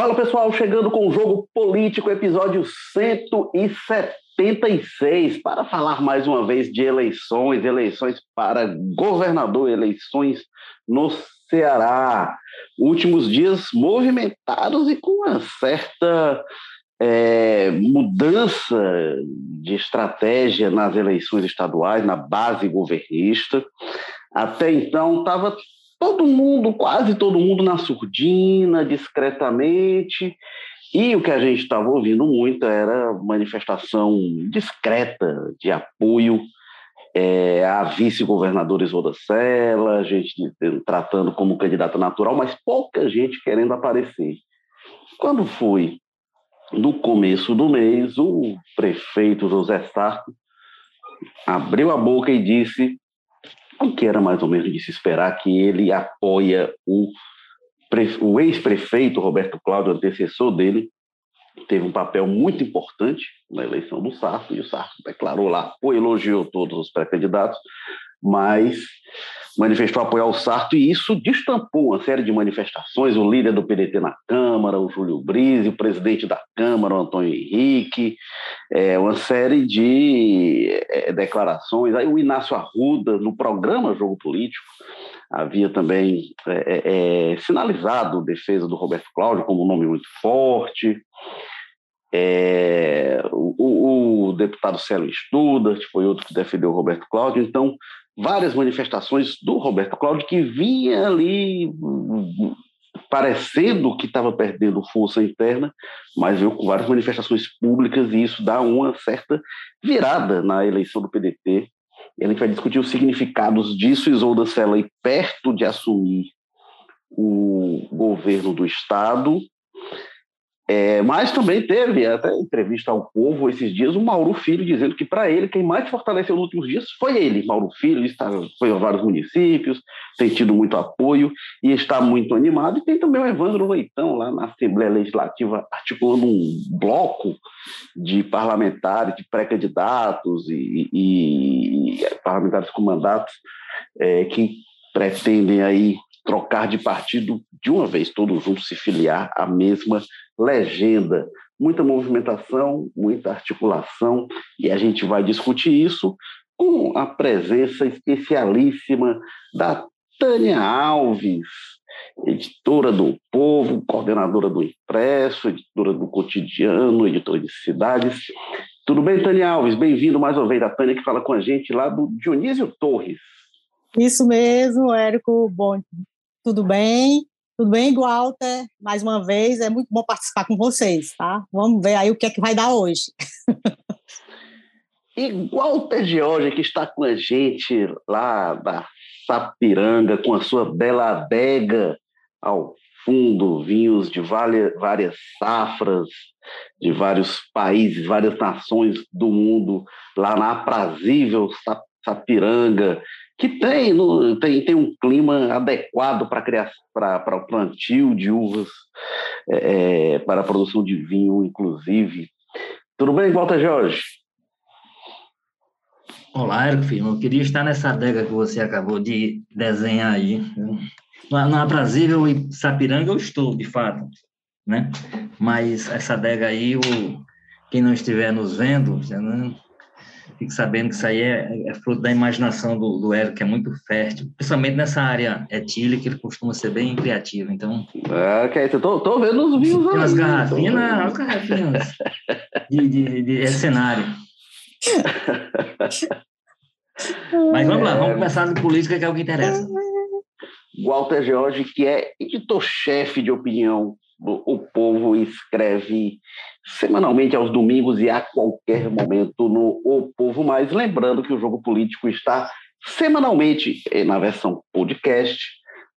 Fala pessoal, chegando com o Jogo Político, episódio 176, para falar mais uma vez de eleições, eleições para governador, eleições no Ceará. Últimos dias movimentados e com uma certa é, mudança de estratégia nas eleições estaduais, na base governista. Até então estava todo mundo, quase todo mundo na surdina, discretamente. E o que a gente estava ouvindo muito era manifestação discreta de apoio é, a vice-governadora Isolda Sela, a gente tratando como candidata natural, mas pouca gente querendo aparecer. Quando foi no começo do mês, o prefeito José Sarto abriu a boca e disse o que era mais ou menos de se esperar que ele apoia o, o ex-prefeito Roberto Cláudio, antecessor dele, teve um papel muito importante na eleição do Sarto, e o Sarto declarou lá, ou elogiou todos os pré-candidatos, mas manifestou apoiar o Sarto e isso destampou uma série de manifestações. O líder do PDT na Câmara, o Júlio Brise, o presidente da Câmara, o Antônio Henrique, é, uma série de é, declarações. Aí o Inácio Arruda, no programa Jogo Político, havia também é, é, é sinalizado a defesa do Roberto Cláudio como um nome muito forte. É, o, o, deputado Célio Estuda, que foi outro que defendeu o Roberto Cláudio. Então, várias manifestações do Roberto Cláudio que vinha ali parecendo que estava perdendo força interna, mas veio com várias manifestações públicas e isso dá uma certa virada na eleição do PDT. E a gente vai discutir os significados disso, Isolda Sela, perto de assumir o governo do Estado, é, mas também teve até entrevista ao povo esses dias o Mauro Filho dizendo que para ele quem mais fortaleceu nos últimos dias foi ele, Mauro Filho, está, foi a vários municípios, tem tido muito apoio e está muito animado. E tem também o Evandro Leitão lá na Assembleia Legislativa articulando um bloco de parlamentares, de pré-candidatos e, e, e, parlamentares com mandatos é, que pretendem aí trocar de partido de uma vez, todos juntos se filiar à mesma legenda. Muita movimentação, muita articulação, e a gente vai discutir isso com a presença especialíssima da Tânia Alves, editora do Povo, coordenadora do Impresso, editora do Cotidiano, editora de Cidades. Tudo bem, Tânia Alves? Bem-vindo mais uma vez. A Tânia que fala com a gente lá do Dionísio Torres. Isso mesmo, Érico. Bom, tudo bem? Tudo bem, Walter? Mais uma vez, é muito bom participar com vocês, tá? Vamos ver aí o que é que vai dar hoje. e Walter George, que está com a gente lá da Sapiranga, com a sua bela adega ao fundo, vinhos de várias safras, de vários países, várias nações do mundo, lá na aprazível Sapiranga, que tem, no, tem, tem um clima adequado para o plantio de uvas, é, é, para a produção de vinho, inclusive. Tudo bem, Walter Jorge? Olá, Érico Filho. Eu queria estar nessa adega que você acabou de desenhar aí. Na, Brasília e Sapiranga eu estou, de fato, né? Mas essa adega aí, o, quem não estiver nos vendo, fique sabendo que isso aí é, é fruto da imaginação do, do Érico, que é muito fértil, principalmente nessa área etílica, ele costuma ser bem criativo, então... É, ok, tô, tô vendo os vinhos Tem umas garrafinhas, umas garrafinhas de, de, de, cenário. Mas vamos lá, vamos começar de política, que é o que interessa. Walter George, que é editor-chefe de opinião o Povo escreve semanalmente aos domingos e a qualquer momento no O Povo Mais. Lembrando que o Jogo Político está semanalmente eh, na versão podcast,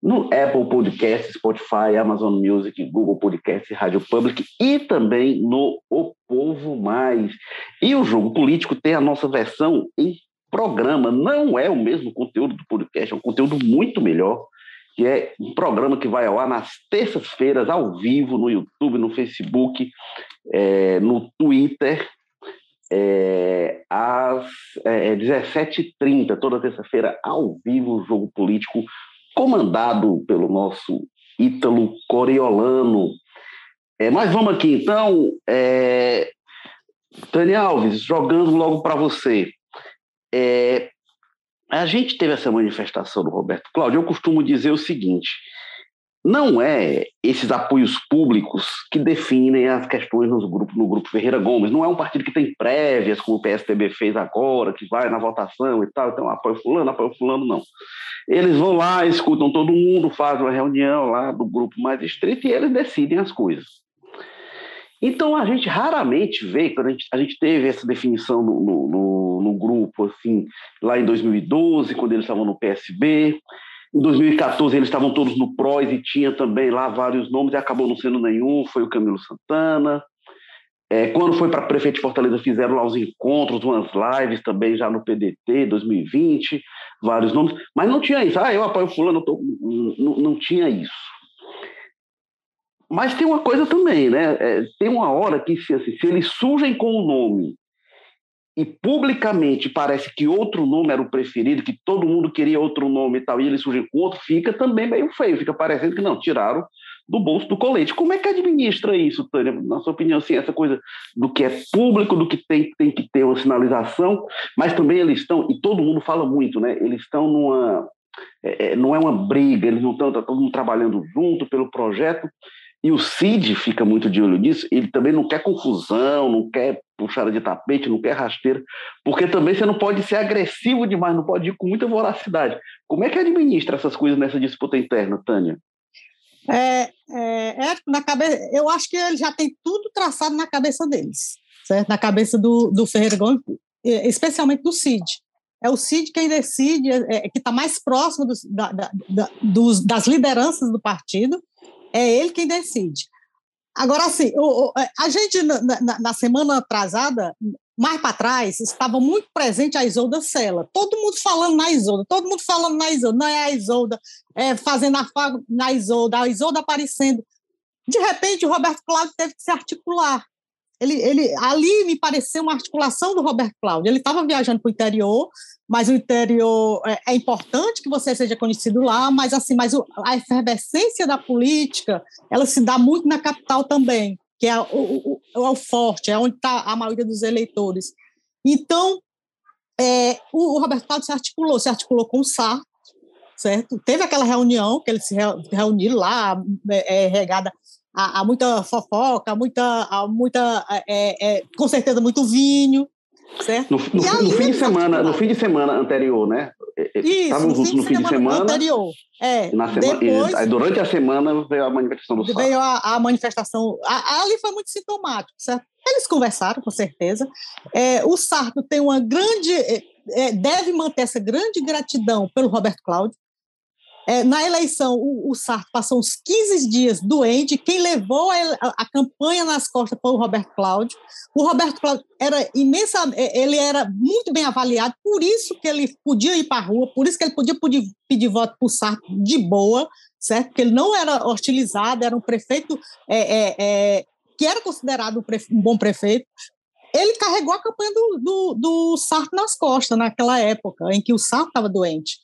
no Apple Podcast, Spotify, Amazon Music, Google Podcast, Rádio Public e também no O Povo Mais. E o Jogo Político tem a nossa versão em programa. Não é o mesmo conteúdo do podcast, é um conteúdo muito melhor que é um programa que vai ao ar nas terças-feiras, ao vivo, no YouTube, no Facebook, é, no Twitter, é, às é, 17h30, toda terça-feira, ao vivo, o Jogo Político, comandado pelo nosso Ítalo Coriolano. É, mas vamos aqui, então. É, Tânia Alves, jogando logo para você. É, a gente teve essa manifestação do Roberto Cláudio. Eu costumo dizer o seguinte: não é esses apoios públicos que definem as questões nos grupos, no Grupo Ferreira Gomes. Não é um partido que tem prévias, como o PSDB fez agora, que vai na votação e tal, então apoio fulano, apoio fulano, não. Eles vão lá, escutam todo mundo, fazem uma reunião lá do grupo mais estreito e eles decidem as coisas. Então a gente raramente vê, quando a gente, a gente teve essa definição no, no, no, grupo, assim, lá em 2012, quando eles estavam no PSB, em 2014 eles estavam todos no PROS e tinha também lá vários nomes, e acabou não sendo nenhum, foi o Camilo Santana. É, quando foi para prefeito de Fortaleza, fizeram lá os encontros, umas lives também já no PDT 2020, vários nomes, mas não tinha isso. Ah, eu apoio fulano, tô... não, não tinha isso. Mas tem uma coisa também, né? É, tem uma hora que, se, assim, se eles surgem com o nome e publicamente parece que outro nome era o preferido, que todo mundo queria outro nome e tal, e ele surge com outro, fica também meio feio, fica parecendo que não, tiraram do bolso do colete. Como é que administra isso, Tânia? Na sua opinião, assim, essa coisa do que é público, do que tem, tem que ter uma sinalização, mas também eles estão, e todo mundo fala muito, né? Eles estão numa. É, é não é uma briga, eles não estão tá todo mundo trabalhando junto pelo projeto, e o Cid fica muito de olho nisso, ele também não quer confusão, não quer puxada de tapete, não quer rasteira, porque também você não pode ser agressivo demais, não pode ir com muita voracidade. Como é que administra essas coisas nessa disputa interna, Tânia? É, é, é na cabeça, eu acho que ele já tem tudo traçado na cabeça deles, certo? Na cabeça do, do Ferreira Gomes, especialmente do Cid. É o Cid quem decide, é, é que está mais próximo dos, da, da, da, dos, das lideranças do partido, é ele quem decide. Agora, assim, a gente, na, na semana atrasada, mais para trás, estava muito presente a Isolda Sela. Todo mundo falando na Isolda, todo mundo falando na Isolda. Não é a Isolda é, fazendo a faga na Isolda, a Isolda aparecendo. De repente, o Roberto Cláudio teve que se articular. Ele, ele, ali me pareceu uma articulação do Roberto Cláudio. Ele estava viajando para o interior, mas o interior é, é, importante que você seja conhecido lá, mas assim, mas o, a efervescência da política ela se dá muito na capital também, que é o, o, o, o forte, é onde está a maioria dos eleitores. Então, é, o, Roberto Cláudio se articulou, se articulou com o Sartre, certo? Teve aquela reunião que eles se reuniram lá, é, é, regada a, a, muita fofoca, muita, a muita é, é, com certeza muito vinho, Certo? No, no, no fim de semana, no fim de semana anterior, né? Isso, Estávamos no fim, no fim de semana, anterior. É, na semana, depois, durante a semana veio a manifestação do Veio a, a, manifestação. A, ali foi muito sintomático, certo? Eles conversaram, com certeza. É, o Sarto tem uma grande. É, é deve manter essa grande gratidão pelo Roberto Cláudio, é, na eleição, o, o Sarto passou uns 15 dias doente. Quem levou a, a, campanha nas costas foi o Roberto Cláudio. O Roberto Cláudio era imensa, é, ele era muito bem avaliado, por isso que ele podia ir para a rua, por isso que ele podia pedir, pedir voto para o Sarto de boa, certo? Porque ele não era hostilizado, era um prefeito é, é, é que era considerado um, um, bom prefeito. Ele carregou a campanha do, do, do Sarto nas costas naquela época em que o Sarto estava doente.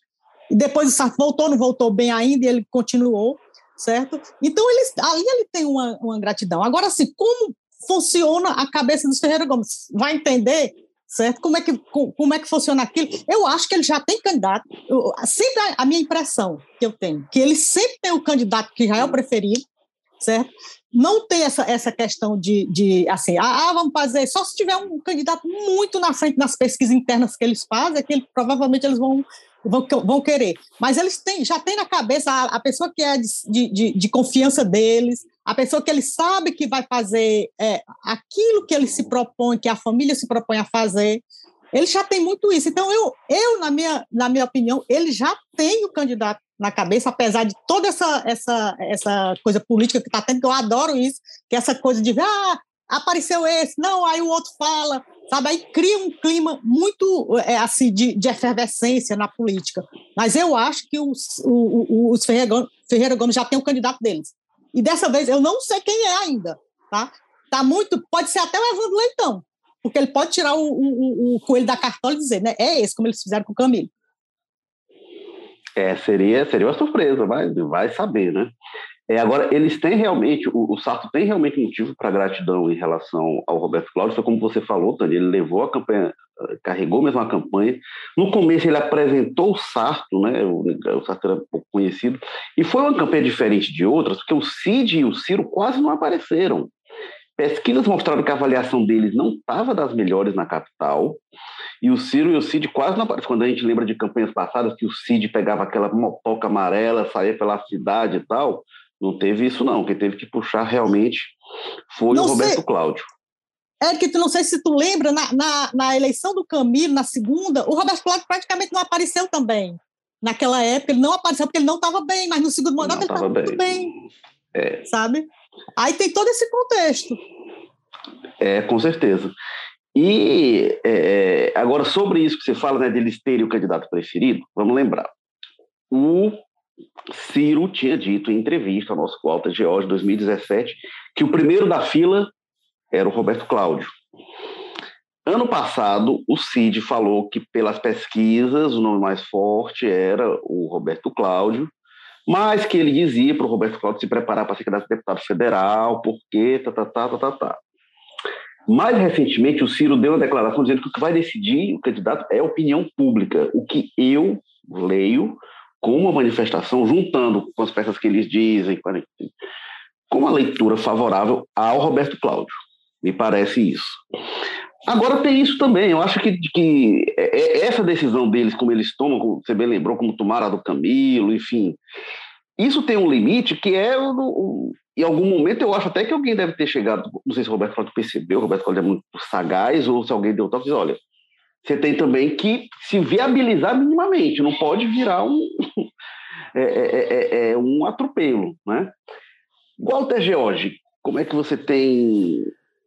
E depois o Sartre voltou, não voltou bem ainda, e ele continuou, certo? Então, ele, ali ele tem uma, uma gratidão. Agora, assim, como funciona a cabeça dos Ferreira Gomes? Vai entender, certo? Como é que, como é que funciona aquilo? Eu acho que ele já tem candidato. Eu, sempre a, a minha impressão que eu tenho, que ele sempre tem o candidato que já é o preferido, certo? Não tem essa, essa questão de, de assim, ah, ah, vamos fazer, só se tiver um candidato muito na frente nas pesquisas internas que eles fazem, é que ele, provavelmente eles vão vão, vão querer. Mas eles têm, já têm na cabeça a, a pessoa que é de, de, de, confiança deles, a pessoa que ele sabe que vai fazer é, aquilo que ele se propõe, que a família se propõe a fazer. Ele já tem muito isso. Então, eu, eu na, minha, na minha opinião, ele já tem o candidato na cabeça, apesar de toda essa, essa, essa coisa política que está tendo, que eu adoro isso, que é essa coisa de, ah, apareceu esse, não, aí o outro fala, sabe? Aí cria um clima muito é, assim de, de, efervescência na política. Mas eu acho que os, os Ferreira, Ferreira Gomes já tem o um candidato deles. E dessa vez eu não sei quem é ainda, tá? Tá muito, pode ser até o Evandro Leitão, porque ele pode tirar o, o, o coelho da cartola e dizer, né? É esse, como eles fizeram com o Camilo. É, seria, seria uma surpresa, mas vai saber, né? É, agora, eles têm realmente, o, o Sarto tem realmente motivo para gratidão em relação ao Roberto Cláudio, foi como você falou, Tânia, ele levou a campanha, eh, carregou mesmo a campanha. No começo ele apresentou o Sarto, né, o, o Sarto era pouco conhecido, e foi uma campanha diferente de outras, porque o Cid e o Ciro quase não apareceram. Pesquisas mostraram que a avaliação deles não estava das melhores na capital, e o Ciro e o Cid quase não apareceram. Quando a gente lembra de campanhas passadas, que o Cid pegava aquela motoca amarela, saía pela cidade e tal, não teve isso, não. Quem teve que puxar realmente foi não o Roberto sei. Cláudio. É que tu não sei se tu lembra, na, na, na, eleição do Camilo, na segunda, o Roberto Cláudio praticamente não apareceu também. Naquela época, ele não apareceu porque ele não estava bem, mas no segundo mandato ele estava muito bem. É. Sabe? Aí tem todo esse contexto. É, com certeza. E é, é agora, sobre isso que você fala, né, deles terem o candidato preferido, vamos lembrar. O Ciro tinha dito em entrevista ao nosso Alta George 2017 que o primeiro da fila era o Roberto Cláudio. Ano passado, o Cid falou que, pelas pesquisas, o nome mais forte era o Roberto Cláudio, mas que ele dizia para o Roberto Cláudio se preparar para ser candidato a deputado federal, porque tá, tá, tá, tá, tá, tá. Mais recentemente, o Ciro deu uma declaração dizendo que o que vai decidir o candidato é a opinião pública, o que eu leio com uma manifestação, juntando com as peças que eles dizem, com uma leitura favorável ao Roberto Cláudio. Me parece isso. Agora tem isso também, eu acho que, que é, é essa decisão deles, como eles tomam, como você bem lembrou, como tomaram a do Camilo, enfim, isso tem um limite que é, o, em algum momento eu acho até que alguém deve ter chegado, não sei se o Roberto Cláudio percebeu, o Roberto Cláudio é muito sagaz, ou se alguém deu toque disse, olha, você tem também que se viabilizar minimamente, não pode virar um, é, é, é, um atropelo. Né? Walter George, como é que você tem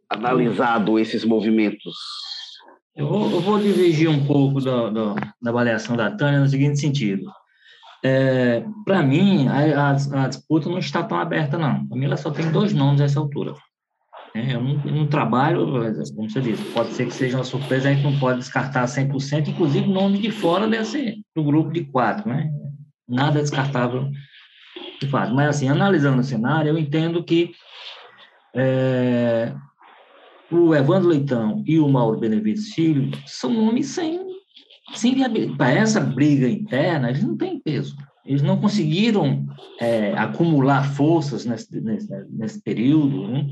analisado esses movimentos? Eu vou, eu vou divergir um pouco da, da, da, avaliação da Tânia no seguinte sentido. É, Para mim, a, a, a, disputa não está tão aberta, não. Para mim, ela só tem dois nomes nessa altura. É, não, não, trabalho, como você disse, pode ser que seja uma surpresa, a gente não pode descartar 100%, inclusive nome de fora deve ser do grupo de quatro, né? Nada é descartável de fato. Mas, assim, analisando o cenário, eu entendo que é, o Evandro Leitão e o Mauro Benevides Filho são nomes sem, sem viabilidade. Para essa briga interna, eles não têm peso. Eles não conseguiram é, acumular forças nesse, nesse, nesse período, né?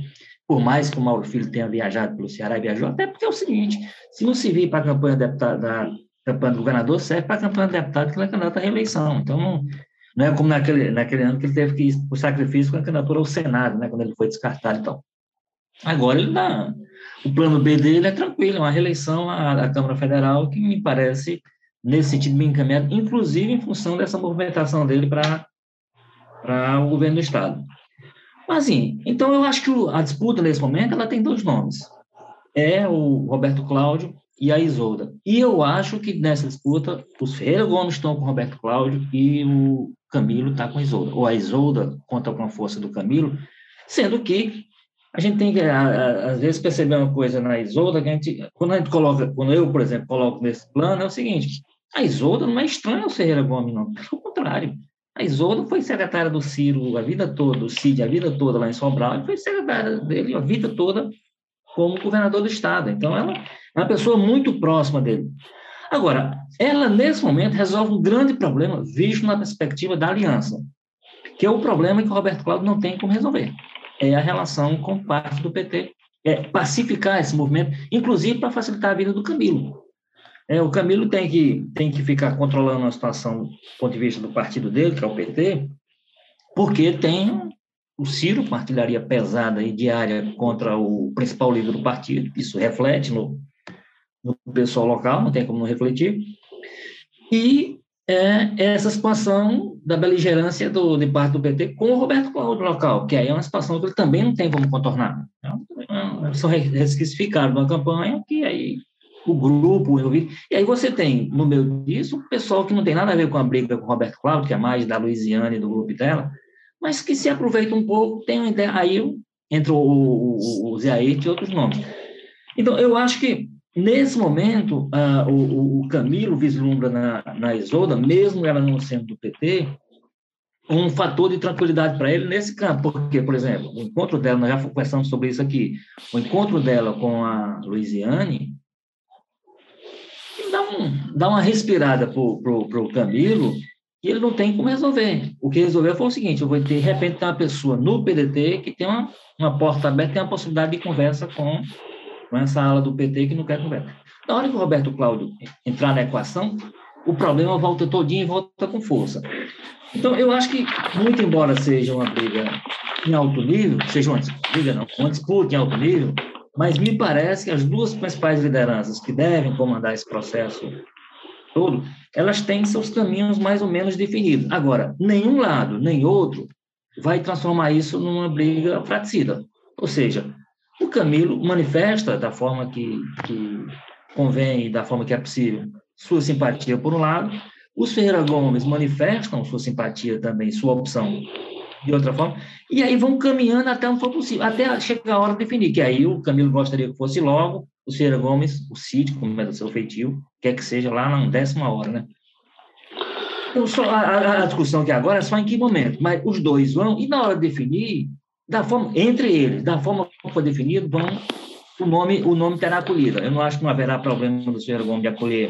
Por mais que o Mauro Filho tenha viajado pelo Ceará e viajou, até porque é o seguinte, se não servir para a campanha, deputado, da campanha do governador, serve para a campanha do deputado que ele é candidato à reeleição. Então, não, não é como naquele, naquele ano que ele teve que ir por sacrifício com a candidatura ao Senado, né, quando ele foi descartado e tal. Agora ele dá. O plano B dele é tranquilo, é uma reeleição à, à Câmara Federal que me parece, nesse sentido, bem encaminhado, inclusive em função dessa movimentação dele para o governo do Estado. Mas, assim, então eu acho que a disputa nesse momento ela tem dois nomes. É o Roberto Cláudio e a Isolda. E eu acho que nessa disputa os Ferreira Gomes estão com o Roberto Cláudio e o Camilo está com a Isolda. Ou a Isolda conta com a força do Camilo, sendo que a gente tem que, às vezes, perceber uma coisa na Isolda, que a gente, quando a gente coloca, quando eu, por exemplo, coloco nesse plano, é o seguinte, a Isolda não é estranha ao Ferreira Gomes, não. Pelo contrário. A Isolda foi secretária do Ciro a vida toda, do Cid a vida toda lá em Sobral, e foi secretária dele a vida toda como governador do Estado. Então, ela é uma pessoa muito próxima dele. Agora, ela, nesse momento, resolve um grande problema, visto na perspectiva da aliança, que é o problema que o Roberto Cláudio não tem como resolver. É a relação com parte do PT. É pacificar esse movimento, inclusive para facilitar a vida do Camilo. É, o Camilo tem que, tem que ficar controlando a situação do ponto de vista do partido dele, que é o PT, porque tem o Ciro, uma artilharia pesada e diária contra o principal líder do partido, isso reflete no, no pessoal local, não tem como não refletir, e é, essa situação da beligerância do, de parte do PT com o Roberto Cláudio local, que aí é uma situação que ele também não tem como contornar. É são resquícios ficaram na campanha que aí o grupo envolvido. E aí você tem, no meio disso, o pessoal que não tem nada a ver com a briga com o Roberto Cláudio, que é mais da Luiziane e do grupo dela, mas que se aproveita um pouco, tem uma ideia. Aí entra o, o, o Zé Ayrton e outros nomes. Então, eu acho que, nesse momento, uh, o, o, Camilo vislumbra na, na Isolda, mesmo ela não sendo do PT, um fator de tranquilidade para ele nesse campo, porque, por exemplo, o encontro dela, nós já conversamos sobre isso aqui, o encontro dela com a Luiziane dá, um, dá uma respirada para o Camilo e ele não tem como resolver. O que resolveu foi o seguinte, eu vou ter, de repente, uma pessoa no PDT que tem uma, uma porta aberta, tem uma possibilidade de conversa com, com essa ala do PT que não quer conversa. Na hora que o Roberto Cláudio entrar na equação, o problema volta todinho e volta com força. Então, eu acho que, muito embora seja uma briga em alto nível, seja uma briga, não, uma disputa em alto nível, mas me parece que as duas principais lideranças que devem comandar esse processo todo, elas têm seus caminhos mais ou menos definidos. Agora, nenhum lado, nem outro, vai transformar isso numa briga fratricida. Ou seja, o Camilo manifesta da forma que, que convém e da forma que é possível sua simpatia por um lado, os Ferreira Gomes manifestam sua simpatia também, sua opção de outra forma, e aí vão caminhando até onde for possível, até chegar a hora de definir, que aí o Camilo gostaria que fosse logo, o Ferreira Gomes, o Cid, como é o seu feitio, quer que seja lá na décima hora, né? Então, só, a, a, discussão aqui agora é só em que momento, mas os dois vão, e na hora de definir, da forma, entre eles, da forma que for definido, vão, o nome, o nome terá acolhida. Eu não acho que não haverá problema do Ferreira Gomes de acolher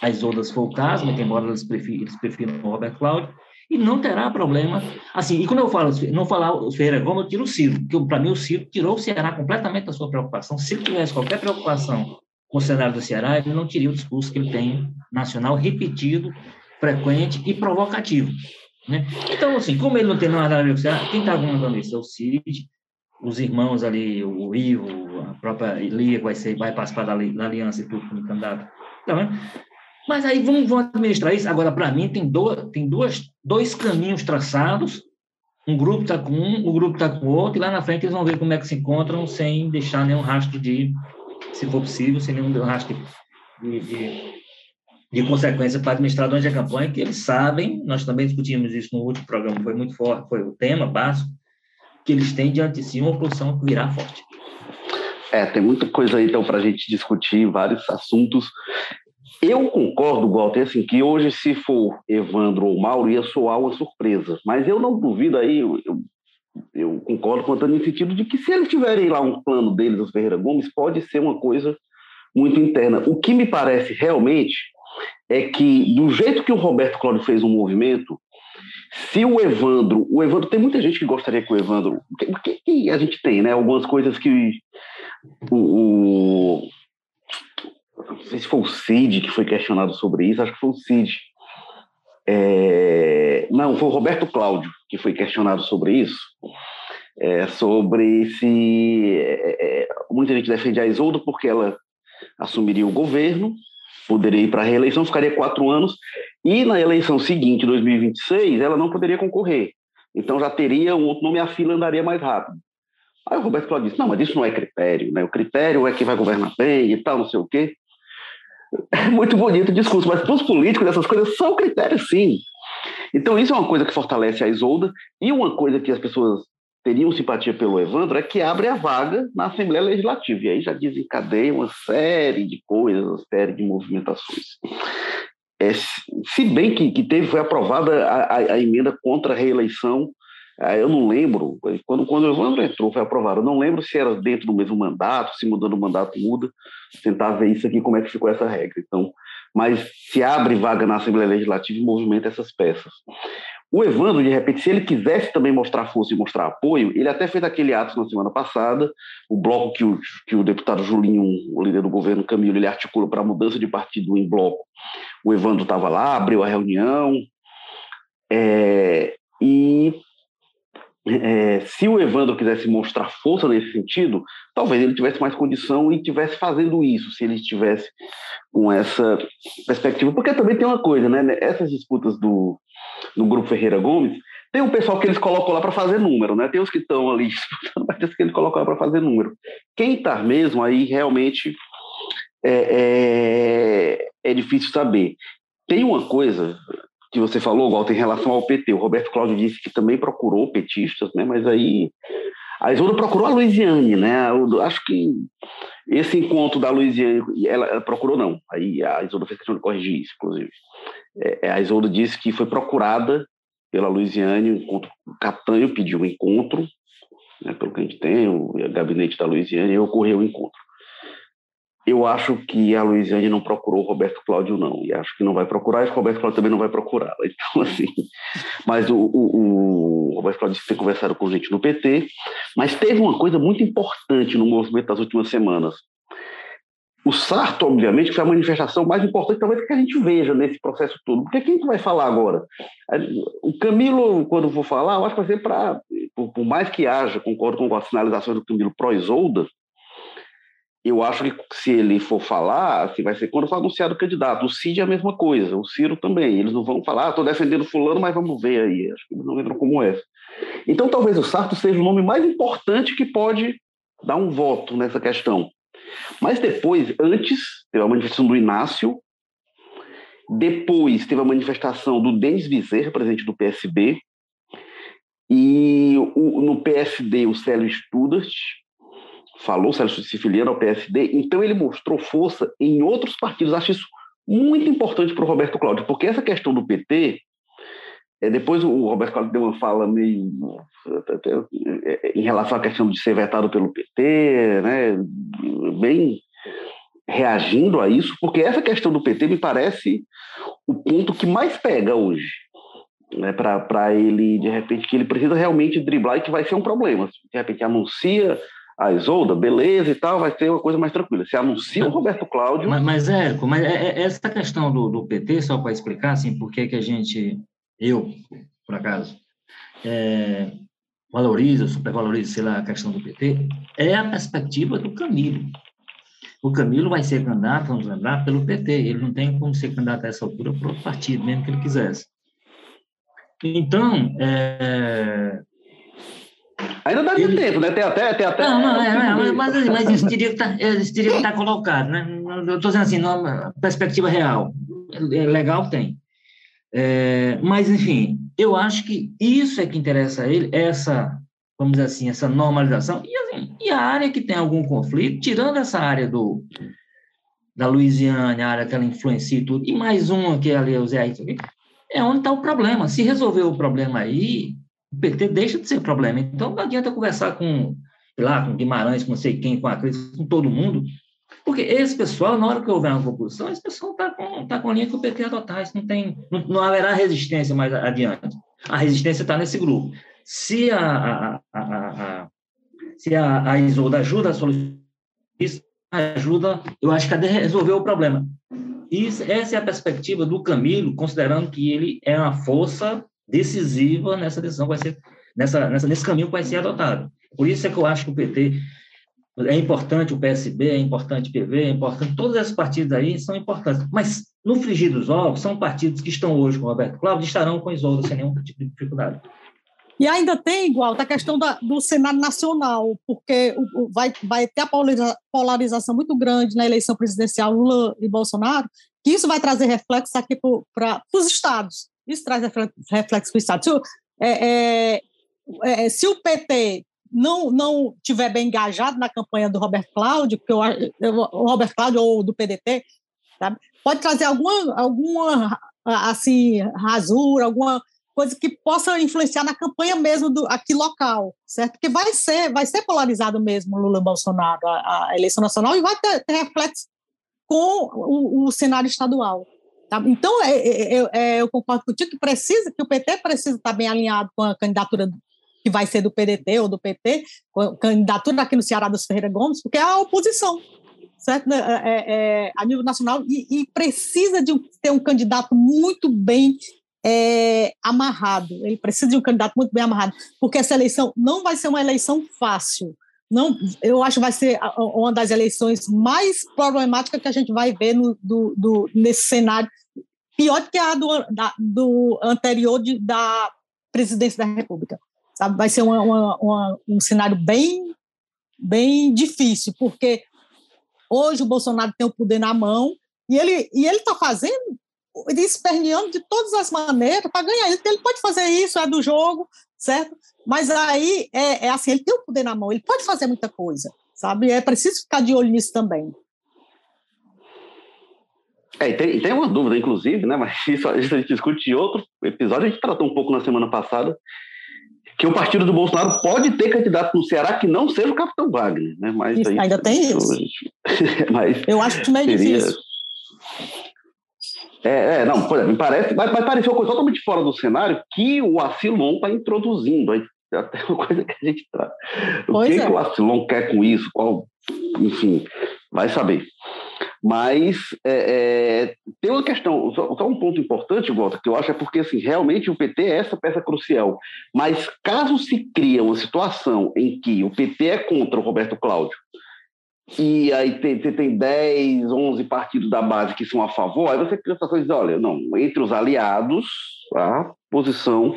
as outras for o caso, embora eles prefiram, eles prefiram o Robert Cláudio, e não terá problema. Assim, e quando eu falo, não falar o Ferreira Gomes, eu tiro o Ciro, porque para mim o Ciro tirou o Ceará completamente da sua preocupação. Se ele tivesse qualquer preocupação com o cenário do Ceará, ele não teria o discurso que ele tem nacional, repetido, frequente e provocativo. Né? Então, assim, como ele não tem nada a ver com o Ceará, quem está comandando isso é o Cid, os irmãos ali, o Ivo, a própria Lia, vai, ser, vai participar da, da aliança e tudo como candidato. Tá vendo? Mas aí vamos administrar isso. Agora, para mim, tem, do, tem duas, dois caminhos traçados. Um grupo está com um, o grupo está com o outro, e lá na frente eles vão ver como é que se encontram sem deixar nenhum rastro de, se for possível, sem nenhum rastro de, de, de consequência para administradores de campanha, que eles sabem, nós também discutimos isso no último programa, foi muito forte, foi o tema básico, que eles têm diante de si uma oposição que virá forte. É, tem muita coisa aí então para a gente discutir, vários assuntos. Eu concordo, Walter, assim, que hoje, se for Evandro ou Mauro, ia soar uma surpresa. Mas eu não duvido aí, eu, eu, eu concordo com o Antônio no sentido de que se eles tiverem lá um plano deles, os Ferreira Gomes, pode ser uma coisa muito interna. O que me parece realmente é que, do jeito que o Roberto Cláudio fez um movimento, se o Evandro, o Evandro, tem muita gente que gostaria que o Evandro, que, que a gente tem, né? Algumas coisas que o, o não sei se foi o Cid que foi questionado sobre isso, acho que foi o Cid. É, não, foi o Roberto Cláudio que foi questionado sobre isso, é, sobre se é, é muita gente defende a Isolda porque ela assumiria o governo, poderia ir para a reeleição, ficaria quatro anos, e na eleição seguinte, 2026, ela não poderia concorrer. Então já teria um outro nome a fila andaria mais rápido. Aí o Roberto Cláudio disse: não, mas isso não é critério, né? O critério é quem vai governar bem e tal, não sei o quê. É muito bonito o discurso, mas para os políticos essas coisas são critérios, sim. Então isso é uma coisa que fortalece a Isolda e uma coisa que as pessoas teriam simpatia pelo Evandro é que abre a vaga na Assembleia Legislativa. E aí já desencadeia uma série de coisas, uma série de movimentações. É, se bem que, que teve, foi aprovada a, a, a emenda contra a reeleição eu não lembro, quando, quando o Evandro entrou, foi aprovado, eu não lembro se era dentro do mesmo mandato, se mudando o mandato muda, tentar ver isso aqui, como é que ficou essa regra. Então, mas se abre vaga na Assembleia Legislativa e movimenta essas peças. O Evandro, de repente, se ele quisesse também mostrar força e mostrar apoio, ele até fez aquele ato na semana passada, o bloco que o, que o deputado Julinho, o líder do governo Camilo, ele articula para a mudança de partido em bloco. O Evandro estava lá, abriu a reunião, é, e é, se o Evandro quisesse mostrar força nesse sentido, talvez ele tivesse mais condição e tivesse fazendo isso, se ele estivesse com essa perspectiva. Porque também tem uma coisa, né? Essas disputas do, do Grupo Ferreira Gomes, tem um pessoal que eles colocam lá para fazer número, né? Tem os que estão ali disputando, mas tem os que eles colocam lá para fazer número. Quem está mesmo aí realmente é, é, é difícil saber. Tem uma coisa, que você falou, Walter, em relação ao PT. O Roberto Cláudio disse que também procurou petistas, né? mas aí a Isolda procurou a Luiziane, né? Acho que esse encontro da Luiziane, ela, ela procurou não, aí a Isolda fez questão de corrigir isso, inclusive. É, é, a Isolda disse que foi procurada pela Luiziane, o encontro, o Catanho pediu um encontro, né, pelo que a gente tem, o gabinete da Luiziane, e ocorreu o encontro. Eu acho que a Luiziane não procurou o Roberto Cláudio, não, e acho que não vai procurar, e o Roberto Cláudio também não vai procurar. Então, assim, mas o, o, o Roberto Cláudio disse ter conversado com gente no PT, mas teve uma coisa muito importante no movimento das últimas semanas. O Sarto, obviamente, foi a manifestação mais importante, talvez, que a gente veja nesse processo todo. Porque quem que vai falar agora? O Camilo, quando for falar, eu acho que vai ser para. Por, por, mais que haja, concordo com as sinalizações do Camilo pró-Isolda, eu acho que se ele for falar, assim, vai ser quando for anunciado o candidato. O Cid é a mesma coisa, o Ciro também. Eles não vão falar, estou ah, defendendo fulano, mas vamos ver aí. Acho que eles não entram como essa. Então, talvez o Sarto seja o nome mais importante que pode dar um voto nessa questão. Mas depois, antes, teve a manifestação do Inácio, depois teve a manifestação do Denis Bezerra, presidente do PSB, e o, no PSD o Célio Studart, falou, se filiando ao PSD, então ele mostrou força em outros partidos. Acho isso muito importante para o Roberto Cláudio, porque essa questão do PT, é, depois o Roberto Cláudio deu uma fala meio é, em relação à questão de ser vetado pelo PT, né, bem reagindo a isso, porque essa questão do PT me parece o ponto que mais pega hoje, né, para ele, de repente, que ele precisa realmente driblar e que vai ser um problema. De repente anuncia a Isolda, beleza e tal, vai ser uma coisa mais tranquila. Se anuncia o Roberto Cláudio. Mas, mas é, mas é, é, essa questão do, do PT, só para explicar, assim, por que, a gente, eu, por acaso, é, valoriza, supervaloriza, sei lá, a questão do PT, é a perspectiva do Camilo. O Camilo vai ser candidato, vamos lembrar, pelo PT. Ele não tem como ser candidato a essa altura por outro partido, mesmo que ele quisesse. Então, é, Ainda dá ele... tempo, né? Tem até. Tem até não, não, é, é, mas, mas isso teria que tá, estar tá colocado, né? Eu estou dizendo assim, numa perspectiva real. É legal, tem. É, mas, enfim, eu acho que isso é que interessa a ele, essa, vamos dizer assim, essa normalização. E, assim, e a área que tem algum conflito, tirando essa área do da Louisiana, a área que ela influencia e tudo, e mais uma que é ali, o Zé, é onde está o problema. Se resolver o problema aí, o PT deixa de ser problema. Então, não adianta conversar com, lá, com Guimarães, com não sei quem, com a Cris, com todo mundo, porque esse pessoal, na hora que houver uma conclusão, esse pessoal está com, tá com a linha que o PT adotar, isso não, tem, não, não haverá resistência mais adiante. A resistência está nesse grupo. Se a, a, a, a, se a, a Isolda ajuda a solucionar isso, ajuda, eu acho que a resolver o problema. Isso, essa é a perspectiva do Camilo, considerando que ele é uma força decisiva nessa decisão vai ser nessa, nessa nesse caminho que vai ser adotado. Por isso é que eu acho que o PT é importante, o PSB é importante, o PV é importante, todos esses partidos aí são importantes. Mas no frigir dos ovos são partidos que estão hoje com o Roberto Cláudio estarão com Isolda sem nenhum tipo de dificuldade. E ainda tem, igual, a questão da, do Senado Nacional, porque o, o, vai, vai ter a polarização muito grande na eleição presidencial Lula e Bolsonaro, que isso vai trazer reflexos aqui para os estados. Isso traz reflexo para o Estado. Se o, é, é, é, se o PT não, não tiver bem engajado na campanha do Roberto Cláudio, porque o Roberto Cláudio ou do PDT, sabe, pode trazer alguma, alguma assim, rasura, alguma coisa que possa influenciar na campanha mesmo do, aqui local, certo? Porque vai ser, vai ser polarizado mesmo Lula Bolsonaro, a, a eleição nacional, e vai ter, ter reflexo com o, o cenário estadual. Tá? Então, é, é, é, é, eu concordo contigo que precisa, que o PT precisa estar bem alinhado com a candidatura que vai ser do PDT ou do PT, candidatura aqui no Ceará dos Ferreira Gomes, porque é a oposição, certo? Né? É, é, a nível nacional, e, e precisa de ter um candidato muito bem é, amarrado. Ele precisa de um candidato muito bem amarrado, porque essa eleição não vai ser uma eleição fácil não, eu acho que vai ser uma das eleições mais problemáticas que a gente vai ver no, do, do, nesse cenário, pior que a do, da, do anterior de, da presidência da República. Sabe? Vai ser uma, uma, uma, um cenário bem, bem difícil, porque hoje o Bolsonaro tem o poder na mão e ele e ele está fazendo, esperneando de todas as maneiras para ganhar. Ele, ele pode fazer isso, é do jogo, certo? Mas aí é, é, assim, ele tem o poder na mão, ele pode fazer muita coisa, sabe? É preciso ficar de olho nisso também. É, e tem, tem uma dúvida, inclusive, né? Mas isso, isso a gente discute em outro episódio, a gente tratou um pouco na semana passada, que o partido do Bolsonaro pode ter candidato no Ceará que não seja o capitão Wagner, né? Mas isso, aí, ainda tem isso. mas Eu acho que meio seria... difícil. É, é, não, me parece, mas, mas pareceu coisa totalmente fora do cenário que o Acilon está introduzindo. Aí, até uma coisa que a gente traz. O que, é. que o Acilon quer com isso? Qual, enfim, vai saber. Mas é, é, tem uma questão, só, só, um ponto importante, Walter, que eu acho é porque assim, realmente o PT é essa peça crucial. Mas caso se cria uma situação em que o PT é contra o Roberto Cláudio, e aí tem, tem 10, 11 partidos da base que são a favor, aí você cria diz, olha, não, entre os aliados, a posição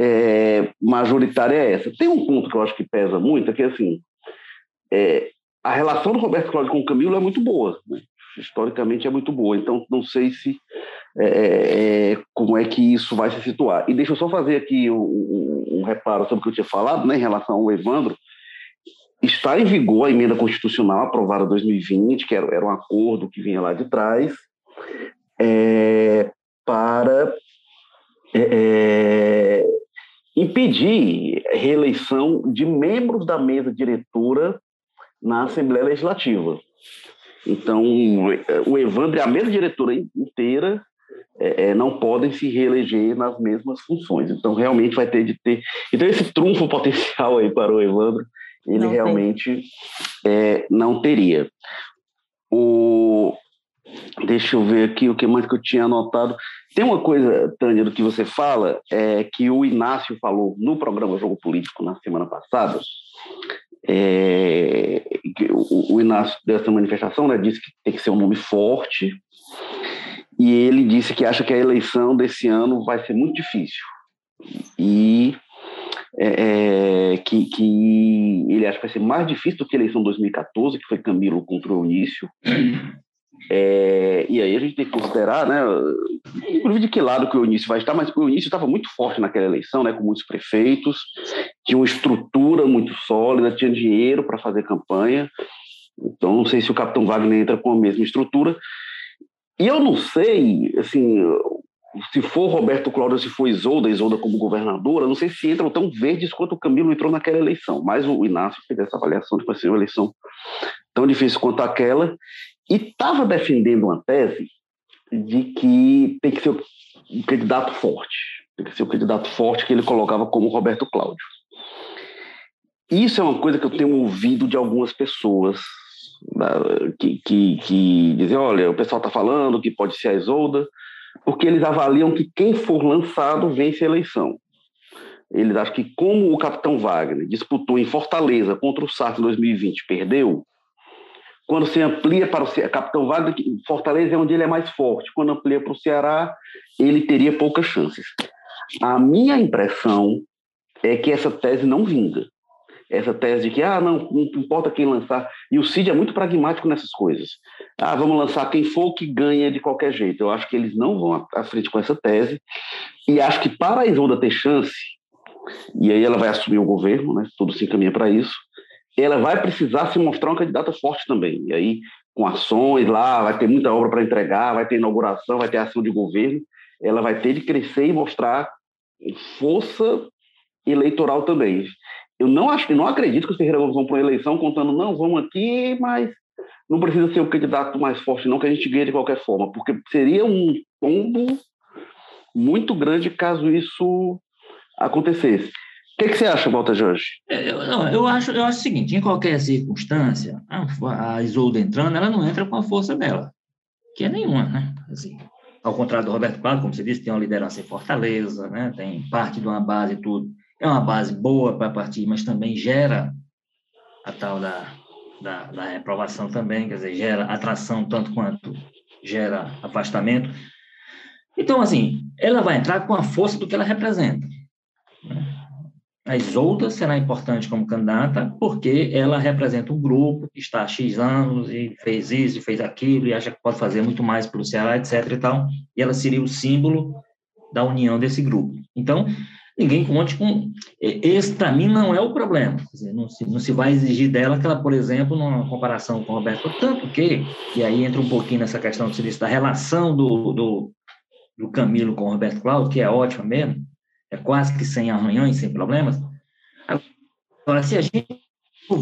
é, majoritária é essa. Tem um ponto que eu acho que pesa muito, é que assim, é, a relação do Roberto Cláudio com o Camilo é muito boa, né? historicamente é muito boa, então não sei se é, é, é, como é que isso vai se situar. E deixa eu só fazer aqui um, um, reparo sobre o que eu tinha falado né, em relação ao Evandro. Está em vigor a emenda constitucional aprovada em 2020, que era, era um acordo que vinha lá de trás, é, para é, é, impedir reeleição de membros da mesa diretora na Assembleia Legislativa. Então, o Evandro e a mesa diretora inteira é, é, não podem se reeleger nas mesmas funções. Então, realmente vai ter de ter. Então, esse trunfo potencial aí para o Evandro, ele não realmente é, não teria. O... Deixa eu ver aqui o que mais que eu tinha anotado. Tem uma coisa, Tânia, do que você fala, é que o Inácio falou no programa Jogo Político na semana passada, é, o, o, Inácio dessa manifestação né, disse que tem que ser um nome forte e ele disse que acha que a eleição desse ano vai ser muito difícil e é, é que, que ele acha que vai ser mais difícil do que a eleição de 2014, que foi Camilo contra o Início. É, e aí a gente tem que considerar, né, inclusive de que lado que o Eunício vai estar, mas o Eunício estava muito forte naquela eleição, né, com muitos prefeitos, tinha uma estrutura muito sólida, tinha dinheiro para fazer campanha, então não sei se o Capitão Wagner entra com a mesma estrutura, e eu não sei, assim, se for Roberto Cláudio, se for Isolda, Isolda como governadora, não sei se entram tão verdes quanto o Camilo entrou naquela eleição, mas o Inácio fez essa avaliação de que vai ser uma eleição tão difícil quanto aquela, e estava defendendo uma tese de que tem que ser um candidato forte, tem que ser um candidato forte que ele colocava como Roberto Cláudio. Isso é uma coisa que eu tenho ouvido de algumas pessoas que, que, que dizem, olha, o pessoal está falando que pode ser a Isolda, porque eles avaliam que quem for lançado vence a eleição. Eles acham que como o capitão Wagner disputou em Fortaleza contra o Sartre em 2020, perdeu, quando se amplia para o Capitão Wagner, Fortaleza é onde ele é mais forte. Quando amplia para o Ceará, ele teria poucas chances. A minha impressão é que essa tese não vinga. Essa tese de que, ah, não, não importa quem lançar. E o Cid é muito pragmático nessas coisas. Ah, vamos lançar quem for que ganha de qualquer jeito. Eu acho que eles não vão à frente com essa tese. E acho que para a Isolda ter chance, e aí ela vai assumir o governo, né? tudo se encaminha para isso, ela vai precisar se mostrar uma candidata forte também. E aí, com ações lá, vai ter muita obra para entregar, vai ter inauguração, vai ter ação de governo. Ela vai ter de crescer e mostrar força eleitoral também. Eu não acho, não acredito que os Ferreira vão para uma eleição contando, não, vamos aqui, mas não precisa ser o candidato mais forte, não, que a gente ganhe de qualquer forma, porque seria um tombo muito grande caso isso acontecesse. O que, que, você acha, Walter Jorge? É, eu, eu, acho, eu acho o seguinte: em qualquer circunstância, a, a Isolda entrando, ela não entra com a força dela, que é nenhuma, né? Assim, ao contrário do Roberto Cláudio, como você disse, tem uma liderança em Fortaleza, né? tem parte de uma base e tudo. É uma base boa para partir, mas também gera a tal da, da, da reprovação também, quer dizer, gera atração tanto quanto gera afastamento. Então, assim, ela vai entrar com a força do que ela representa. A Isolda será importante como candidata porque ela representa um grupo que está há X anos e fez isso e fez aquilo e acha que pode fazer muito mais pelo Ceará, etc. e tal. E ela seria o símbolo da união desse grupo. Então, ninguém conte com. Esse, para mim, não é o problema. Dizer, não, se, não se vai exigir dela que ela, por exemplo, numa comparação com o Roberto, tanto que, e aí entra um pouquinho nessa questão que você disse, da relação do, do, do Camilo com o Roberto Cláudio, que é ótima mesmo, é quase que sem arranhões, sem problemas. Agora, se a gente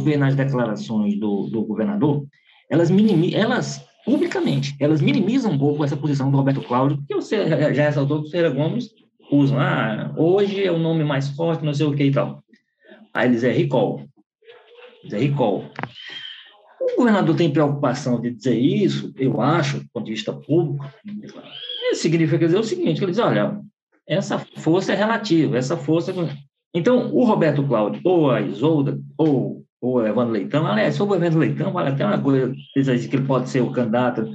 ver nas declarações do, do governador, elas, minimi, elas publicamente, elas minimizam um pouco essa posição do Roberto Cláudio, porque você já ressaltou que o Ferreira Gomes usam, ah, hoje é o nome mais forte, não sei o que e tal. Aí eles é recall. Zé recall. O governador tem preocupação de dizer isso, eu acho, do ponto de vista público, isso significa dizer o seguinte, ele diz, olha, essa força é relativa, essa força... É então, o Roberto Cláudio, ou a Isolda, ou, ou o Evandro Leitão, aliás, sobre o Evandro Leitão, vale até uma coisa, que ele pode ser o candidato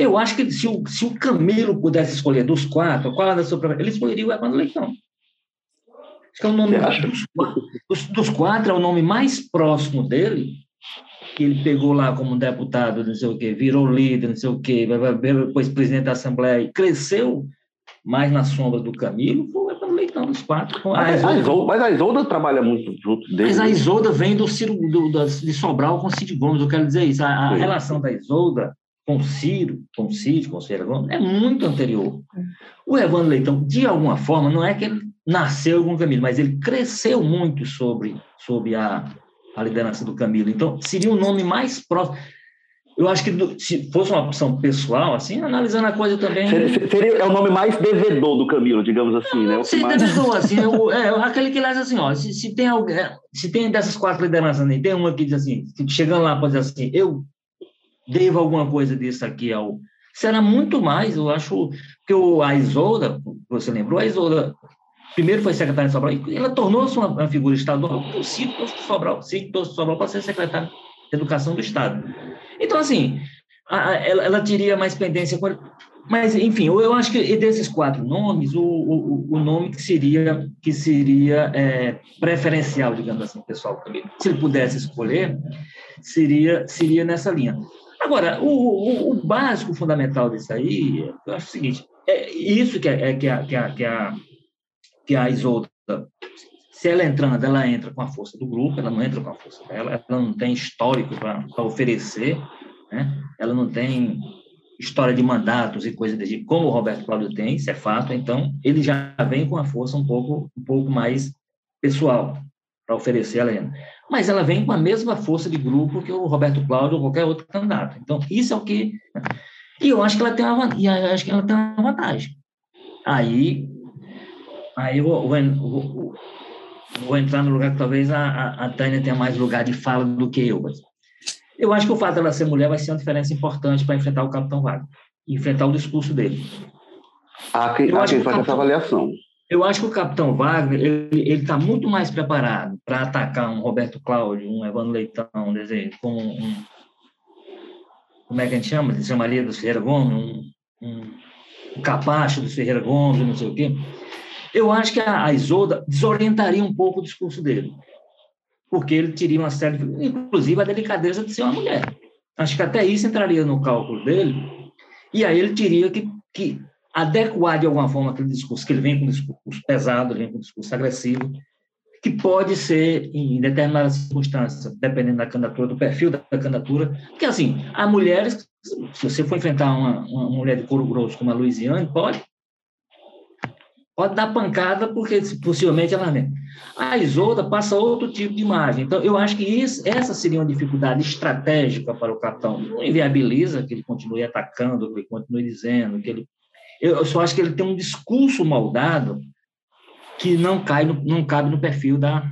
eu acho que se o, se o Camilo pudesse escolher dos quatro, qual era a sua? Ele escolheria o Evandro Leitão. Acho que é o nome dos, dos, dos, quatro, é o nome mais próximo dele, que ele pegou lá como deputado, não sei o quê, virou líder, não sei o quê, depois presidente da Assembleia, cresceu mais na sombra do Camilo, foi o Evandro Leitão dos quatro. Mas a, Isolda, mas a Isolda trabalha muito junto dele. Mas a Isolda vem do, Ciro, do, do de Sobral com Cid Gomes, eu quero dizer isso. A, a relação da Isolda com Ciro, com Cid, com o Ciro Gomes, é muito anterior. O Evandro Leitão, de alguma forma, não é que ele nasceu com o Camilo, mas ele cresceu muito sobre, sobre a, a liderança do Camilo. Então, seria o nome mais próximo. Eu acho que se fosse uma opção pessoal, assim, analisando a coisa também. Seria, seria é o nome mais devedor do Camilo, digamos assim, né? O sim, mais... devedor, assim, é, é, aquele que diz assim, ó, se, se tem alguém, se tem dessas quatro lideranças, tem uma que diz assim, chegando lá pode dizer assim, eu devo alguma coisa disso aqui ao. Será muito mais, eu acho, que o, a Isolda, você lembrou, a Isolda primeiro foi secretária de Sobral, e ela tornou-se uma, uma, figura estadual, o Cito Sobral, Cito Sobral para ser secretária de Educação do Estado. Então, assim, a, ela, ela teria mais pendência com mas, enfim, eu acho que desses quatro nomes, o, o, o nome que seria, que seria é, preferencial, digamos assim, pessoal, se ele pudesse escolher, seria, seria nessa linha. Agora, o, o, o, básico, fundamental disso aí, eu acho o seguinte, é isso que, é, é, que, a, que, a, que, a, que a Isolda, se ela entrando, ela entra com a força do grupo, ela não entra com a força dela, ela não tem histórico para oferecer, né? ela não tem história de mandatos e coisas desse como o Roberto Cláudio tem, isso é fato, então ele já vem com a força um pouco, um pouco mais pessoal para oferecer a Helena mas ela vem com a mesma força de grupo que o Roberto Cláudio ou qualquer outro candidato. Então, isso é o que. E eu acho que ela tem uma, e acho que ela tem uma vantagem. Aí, aí vou, vou entrar no lugar que talvez a, a, a Tânia tenha mais lugar de fala do que eu. Mas eu acho que o fato dela ser mulher vai ser uma diferença importante para enfrentar o Capitão Wagner, enfrentar o discurso dele. Há quem, há quem faz essa avaliação. Eu acho que o capitão Wagner ele está muito mais preparado para atacar um Roberto Cláudio, um Evandro Leitão, dizer, com um, como é que a gente chama? Ele chamaria do Ferreira Gomes, um, um, um capacho do Ferreira Gomes, não sei o quê. Eu acho que a, a Isolda desorientaria um pouco o discurso dele, porque ele teria uma série, de, inclusive a delicadeza de ser uma mulher. Acho que até isso entraria no cálculo dele, e aí ele teria que, que adequar de alguma forma aquele discurso, que ele vem com um discurso pesado, ele vem com um discurso agressivo, que pode ser, em determinadas circunstâncias, dependendo da candidatura, do perfil da candidatura, porque, assim, há mulheres, se você for enfrentar uma, uma mulher de couro grosso como a Luiziane, pode, pode dar pancada, porque possivelmente ela vem. A Isolda passa outro tipo de imagem. Então, eu acho que isso, essa seria uma dificuldade estratégica para o capitão. Não inviabiliza que ele continue atacando, que ele continue dizendo, que ele eu, só acho que ele tem um discurso moldado que não cai no, não cabe no perfil da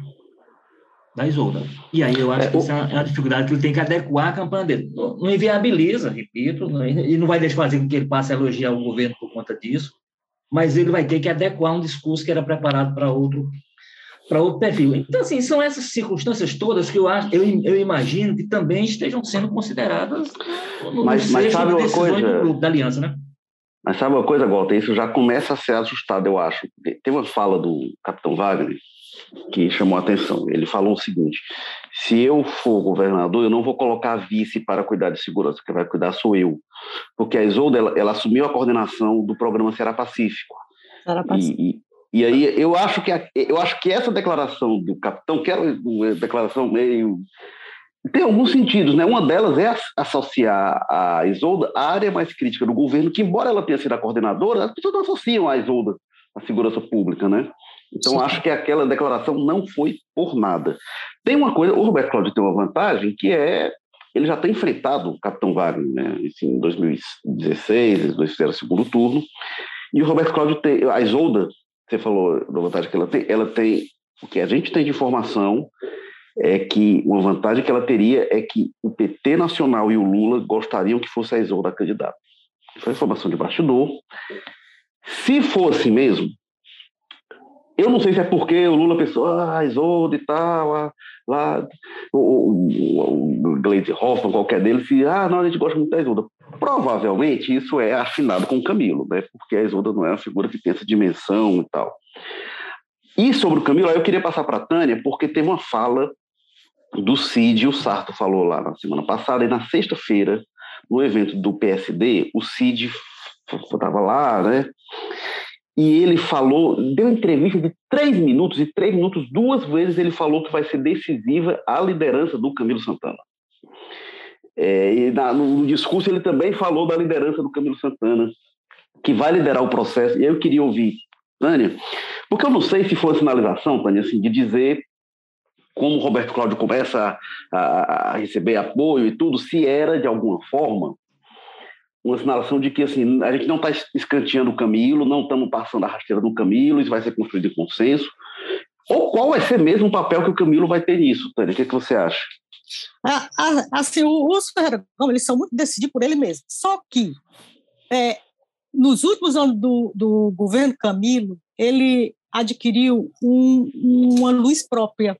da Isolda. E aí eu acho é, que essa é uma dificuldade que ele tem que adequar a campanha dele. Não, inviabiliza, repito, e não vai deixar fazer com que ele passe a elogiar o governo por conta disso, mas ele vai ter que adequar um discurso que era preparado para outro para outro perfil. Então, assim, são essas circunstâncias todas que eu acho, eu, eu imagino que também estejam sendo consideradas no, mas, mas sabe uma coisa, do grupo da aliança, né? Mas sabe uma coisa, Walter? Isso já começa a ser ajustado, eu acho. Tem uma fala do capitão Wagner que chamou a atenção. Ele falou o seguinte: se eu for governador, eu não vou colocar vice para cuidar de segurança, quem vai cuidar sou eu. Porque a Isolda, ela, ela assumiu a coordenação do programa Será Pacífico. Será Pacífico. E, E aí eu acho que eu acho que essa declaração do capitão, que era uma declaração meio tem alguns sentidos, né? Uma delas é associar a Isolda à área mais crítica do governo, que embora ela tenha sido a coordenadora, as pessoas não associam a Isolda à segurança pública, né? Então Sim. acho que aquela declaração não foi por nada. Tem uma coisa, o Roberto Cláudio tem uma vantagem que é ele já tem enfrentado o Capitão Wagner, né? Assim, em 2016, eles dois fizeram o segundo turno. E o Roberto Cláudio tem, a Isolda, você falou da vantagem que ela tem, ela tem o que a gente tem de informação é que uma vantagem que ela teria é que o PT nacional e o Lula gostariam que fosse a Isolda candidata. Isso é informação de bastidor. Se fosse mesmo, eu não sei se é porque o Lula pensou, ah, Isolda e tal, ah, lá, o, o, o Gleisi Hoffmann, qualquer deles, se, ah, não, a gente gosta muito da Isolda. Provavelmente isso é afinado com o Camilo, né? porque a Isolda não é uma figura que tem essa dimensão e tal. E sobre o Camilo, eu queria passar para a Tânia, porque tem uma fala do CID, o Sarto falou lá na semana passada, e na sexta-feira, no evento do PSD, o CID estava lá, né? E ele falou, deu entrevista de três minutos, e três minutos, duas vezes ele falou que vai ser decisiva a liderança do Camilo Santana. É, e na, no, discurso ele também falou da liderança do Camilo Santana, que vai liderar o processo. E eu queria ouvir, Tânia, porque eu não sei se foi a sinalização, Tânia, assim, de dizer como o Roberto Cláudio começa a, a, receber apoio e tudo, se era, de alguma forma, uma sinalação de que assim, a gente não está escanteando o Camilo, não estamos passando a rasteira do Camilo, isso vai ser construído em consenso. Ou qual vai ser mesmo o papel que o Camilo vai ter nisso, Tânia? O que, é que você acha? Ah, assim, os Ferragão, eles são muito decididos por ele mesmo. Só que, é, nos últimos anos do, do governo Camilo, ele adquiriu um, uma luz própria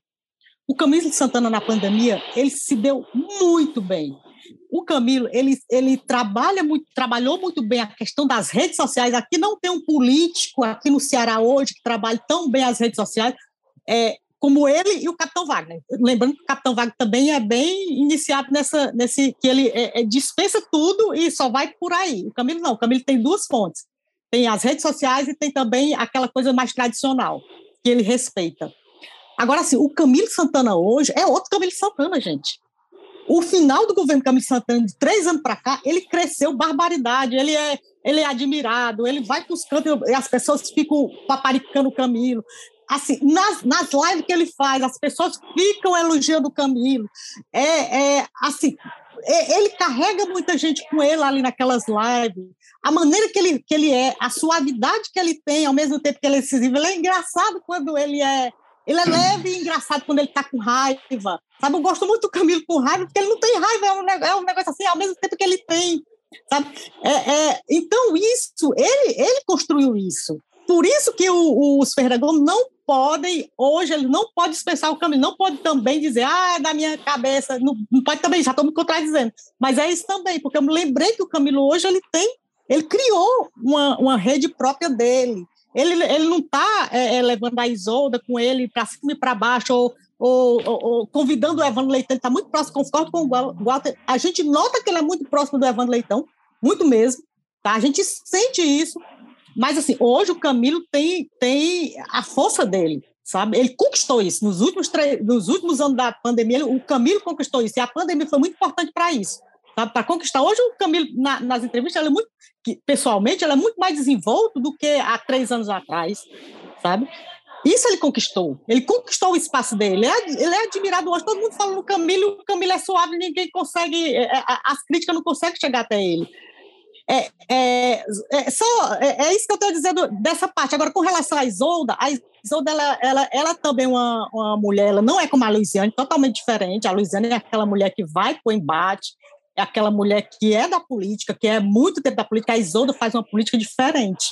o Camilo Santana na pandemia, ele se deu muito bem. O Camilo, ele, ele trabalha muito, trabalhou muito bem a questão das redes sociais. Aqui não tem um político aqui no Ceará hoje que trabalhe tão bem as redes sociais é, como ele e o Capitão Wagner. Lembrando que o Capitão Wagner também é bem iniciado nessa, nesse que ele é, é, dispensa tudo e só vai por aí. O Camilo não, o Camilo tem duas fontes. Tem as redes sociais e tem também aquela coisa mais tradicional que ele respeita. Agora, assim, o Camilo Santana hoje é outro Camilo Santana, gente. O final do governo Camilo Santana, de três anos para cá, ele cresceu barbaridade, ele é, ele é admirado, ele vai para os cantos e as pessoas ficam paparicando o Camilo. Assim, nas, nas lives que ele faz, as pessoas ficam elogiando o Camilo. É, é assim, é, ele carrega muita gente com ele ali naquelas lives. A maneira que ele, que ele é, a suavidade que ele tem, ao mesmo tempo que ele é decisivo, ele é engraçado quando ele é ele é leve e engraçado quando ele tá com raiva. Sabe, eu gosto muito do Camilo com raiva, porque ele não tem raiva, é um, é um negócio assim, ao mesmo tempo que ele tem. Sabe? É, é, então, isso, ele, ele construiu isso. Por isso que o, os Ferragão não podem, hoje, ele não pode dispensar o Camilo, não pode também dizer, ah, da minha cabeça, não, não pode também, já estou me contradizendo. Mas é isso também, porque eu me lembrei que o Camilo hoje, ele tem, ele criou uma, uma rede própria dele. Ele, ele não está é, é, levando a Isolda com ele para cima e para baixo, ou, ou, ou, ou, convidando o Evandro Leitão, ele está muito próximo, concordo com o Walter. A gente nota que ele é muito próximo do Evandro Leitão, muito mesmo, tá? A gente sente isso, mas assim, hoje o Camilo tem, tem a força dele, sabe? Ele conquistou isso. Nos últimos, nos últimos anos da pandemia, o Camilo conquistou isso, e a pandemia foi muito importante para isso para conquistar. Hoje o Camilo, na, nas entrevistas, é muito, que, pessoalmente, ela é muito mais desenvolto do que há três anos atrás, sabe? Isso ele conquistou. Ele conquistou o espaço dele. Ele é, ele é admirado hoje. Todo mundo fala no Camilo, o Camilo é suave, ninguém consegue, é, é as críticas não conseguem chegar até ele. É, é, é, só, é, é, isso que eu estou dizendo dessa parte. Agora, com relação à Isolda, a Isolda, ela, ela, ela também é uma, uma mulher, ela não é como a Luiziane, totalmente diferente. A Luiziane é aquela mulher que vai para o embate, aquela mulher que é da política, que é muito tempo da política, a Isolda faz uma política diferente.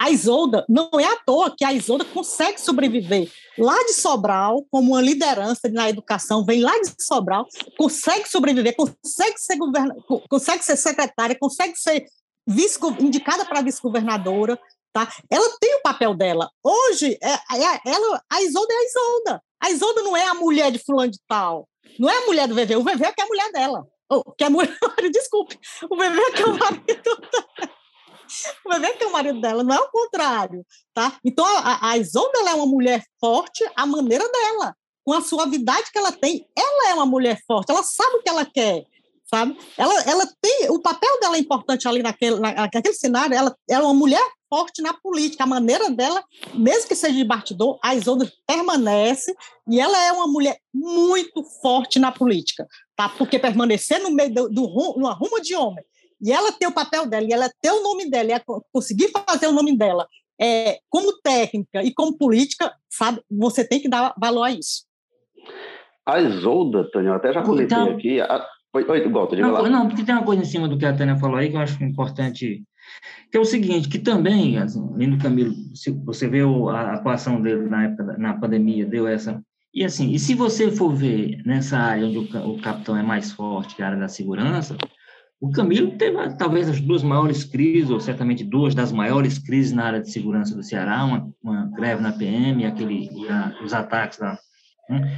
A Isolda, não é à toa que a Isolda consegue sobreviver lá de Sobral, como uma liderança na educação, vem lá de Sobral, consegue sobreviver, consegue ser, govern... consegue ser secretária, consegue ser vice... indicada para vice-governadora, tá? Ela tem o papel dela. Hoje, é, é, ela, a Isolda é a Isolda. A Isolda não é a mulher de fulano de tal, não é a mulher do VV, o VV é que é a mulher dela. Oh, que a mulher, desculpe, o bebê é que é o marido. Vai ver que é o marido dela, não é o contrário, tá? Então, a, a é uma mulher forte à maneira dela, com a suavidade que ela tem. Ela é uma mulher forte, ela sabe o que ela quer, sabe? Ela, ela tem, o papel dela é importante ali naquele, naquele cenário, ela, ela é uma mulher forte na política, a maneira dela, mesmo que seja de bastidor, a Isolda permanece e ela é uma mulher muito forte na política, tá? Porque permanecer no meio do, do no rumo de homem e ela ter o papel dela, e ela ter o nome dela, e ela conseguir fazer o nome dela é, como técnica e como política, sabe, você tem que dar valor a isso. A Isolda, Tânia, eu até já comentei então, aqui. A... Oi, oi Gota, diga não, lá. Não, porque tem uma coisa em cima do que a Tânia falou aí que eu acho importante, que é o seguinte, que também, assim, Lino Camilo, se você vê a atuação dele na época, na pandemia, deu essa... E assim, e se você for ver nessa área onde o, o capitão é mais forte, que é a área da segurança, o Camilo teve talvez as duas maiores crises, ou certamente duas das maiores crises na área de segurança do Ceará, uma, uma greve na PM aquele, e a, os ataques lá. Né?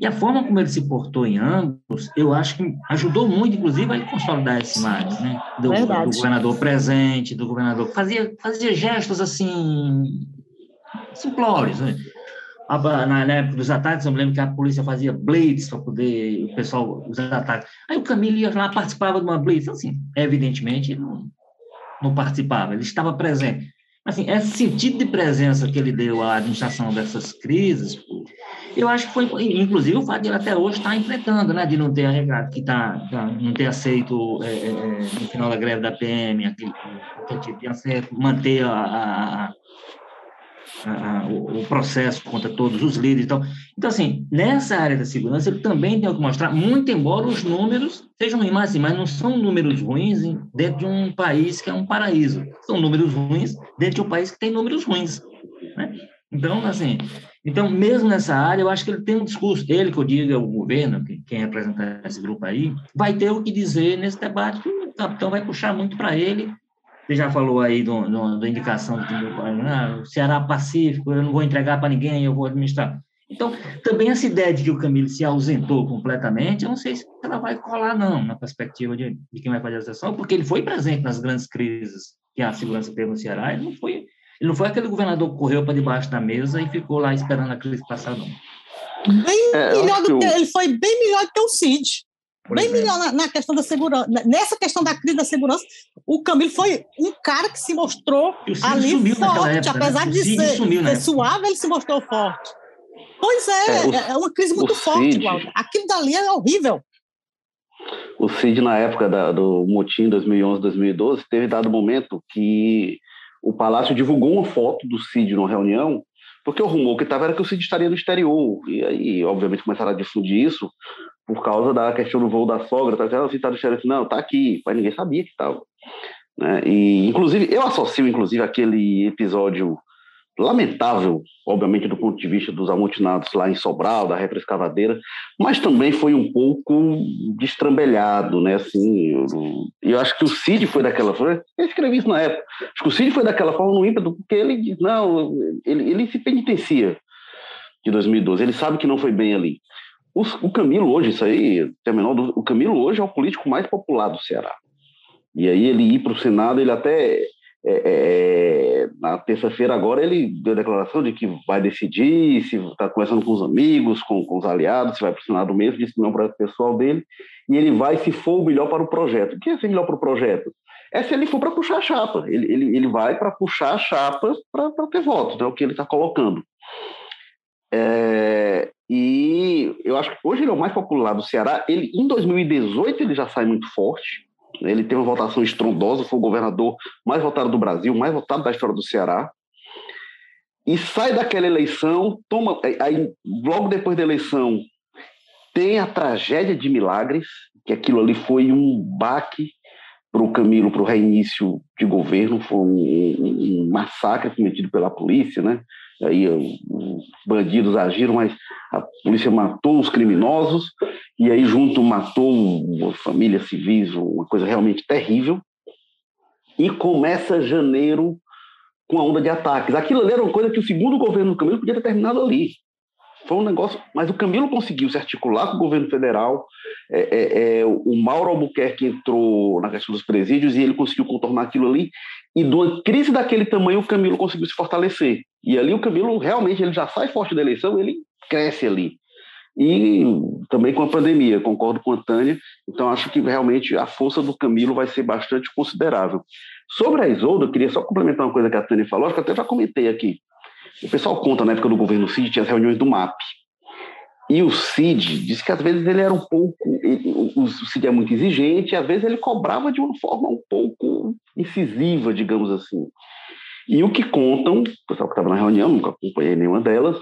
E a forma como ele se portou em ambos, eu acho que ajudou muito, inclusive, a consolidar essa imagem, né? Do, do governador presente, do governador que fazia, fazia gestos assim simplórios, né? Na, época dos ataques, eu me lembro que a polícia fazia blitz para poder o pessoal os ataques. Aí o Camilo ia lá, participava de uma blitz. Assim, evidentemente, não, não participava, ele estava presente. Assim, esse sentido de presença que ele deu à administração dessas crises, eu acho que foi, inclusive, o fato de ele até hoje estar enfrentando, né, de não ter arregado, que tá, tá, não ter aceito, é, é, é no final da greve da PM, aquele, que tinha aceito, manter a, a o, processo contra todos os líderes e tal. Então, assim, nessa área da segurança, ele também tem que mostrar, muito embora os números sejam ruins, mas, assim, mas não são números ruins dentro de um país que é um paraíso. São números ruins dentro de um país que tem números ruins. Né? Então, assim, então, mesmo nessa área, eu acho que ele tem um discurso, ele que eu digo, é o governo, quem representa esse grupo aí, vai ter o que dizer nesse debate, que o capitão vai puxar muito para ele, você já falou aí do, do, da indicação do ah, Ceará Pacífico, eu não vou entregar para ninguém, eu vou administrar. Então, também essa ideia de que o Camilo se ausentou completamente, eu não sei se ela vai colar, não, na perspectiva de, de quem vai fazer a sessão, porque ele foi presente nas grandes crises que a segurança teve no Ceará, ele não foi, ele não foi aquele governador que correu para debaixo da mesa e ficou lá esperando a crise passar, não. Bem é, melhor do que, ele foi bem melhor do que o Cid. Bem melhor na, na, questão da segurança. Nessa questão da crise da segurança, o Camilo foi um cara que se mostrou ali forte. Época, né? apesar né? de ser, ser suave, ele se mostrou forte. Pois é, é, o, é uma crise muito forte, Cid, Aquilo dali é horrível. O Cid, na época da, do motim 2011, 2012, teve dado momento que o Palácio divulgou uma foto do Cid numa reunião, porque o rumor que estava era que o Cid estaria no exterior. E aí, obviamente, começaram a difundir isso por causa da questão do voo da sogra, tá ela citado o xerife, não, tá aqui, mas ninguém sabia que estava. Né? E, inclusive, eu associo, inclusive, aquele episódio lamentável, obviamente, do ponto de vista dos amotinados lá em Sobral, da retroescavadeira, mas também foi um pouco destrambelhado, né, assim, eu, eu acho que o Cid foi daquela forma, eu escrevi isso na época, acho que o Cid foi daquela forma no ímpeto, porque ele diz, não, ele, ele se penitencia de 2012, ele sabe que não foi bem ali. O, o Camilo hoje, isso aí, terminou, o Camilo hoje é o político mais popular do Ceará. E aí ele ir para o Senado, ele até é, é, é, na terça-feira agora ele deu a declaração de que vai decidir, se está conversando com os amigos, com, com os aliados, se vai para o Senado mesmo, disse que não é um projeto pessoal dele, e ele vai se for o melhor para o projeto. O que é ser melhor para o projeto? É se ele for para puxar a chapa. Ele, ele, ele vai para puxar a chapa para ter votos, é né, o que ele está colocando. É, e eu acho que hoje ele é o mais popular do Ceará. Ele, em 2018, ele já sai muito forte. Ele teve uma votação estrondosa, foi o governador mais votado do Brasil, mais votado da história do Ceará. E sai daquela eleição, toma. Aí, logo depois da eleição, tem a tragédia de Milagres, que aquilo ali foi um baque para o Camilo, para o reinício de governo, foi um, um, um massacre cometido pela polícia, né? Aí os bandidos agiram, mas a polícia matou os criminosos e aí junto matou famílias civis, uma coisa realmente terrível. E começa janeiro com a onda de ataques. Aquilo ali era uma coisa que o segundo governo do Camilo podia ter terminado ali. Foi um negócio, mas o Camilo conseguiu se articular com o governo federal. É, é, é, o Mauro Albuquerque entrou na questão dos presídios e ele conseguiu contornar aquilo ali. E de uma crise daquele tamanho o Camilo conseguiu se fortalecer. E ali o Camilo realmente ele já sai forte da eleição, ele cresce ali. E também com a pandemia, concordo com a Tânia, então acho que realmente a força do Camilo vai ser bastante considerável. Sobre a Isolda, eu queria só complementar uma coisa que a Tânia falou, que eu até já comentei aqui. O pessoal conta, na época do governo Cid, tinha as reuniões do MAP. E o Cid disse que às vezes ele era um pouco. Ele, o Cid é muito exigente, e às vezes ele cobrava de uma forma um pouco incisiva, digamos assim. E o que contam, o pessoal que estava na reunião, nunca acompanhei nenhuma delas,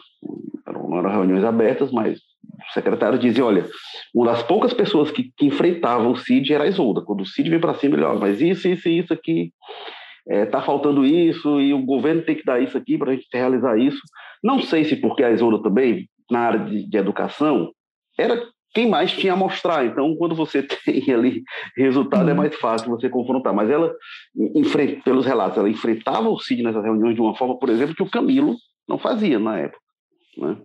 não eram reuniões abertas, mas o secretário dizia: olha, uma das poucas pessoas que, que enfrentavam o Cid era a Isolda. Quando o Cid vem para cima, ele olha, mas isso, isso e isso aqui, está é, tá faltando isso, e o governo tem que dar isso aqui para a gente realizar isso. Não sei se porque a Isolda também, na área de, de educação, era quem mais tinha a mostrar. Então, quando você tem ali resultado, é uhum. mais fácil você confrontar. Mas ela, pelos relatos, ela enfrentava o Cid nessas reuniões de uma forma, por exemplo, que o Camilo não fazia na época. Né?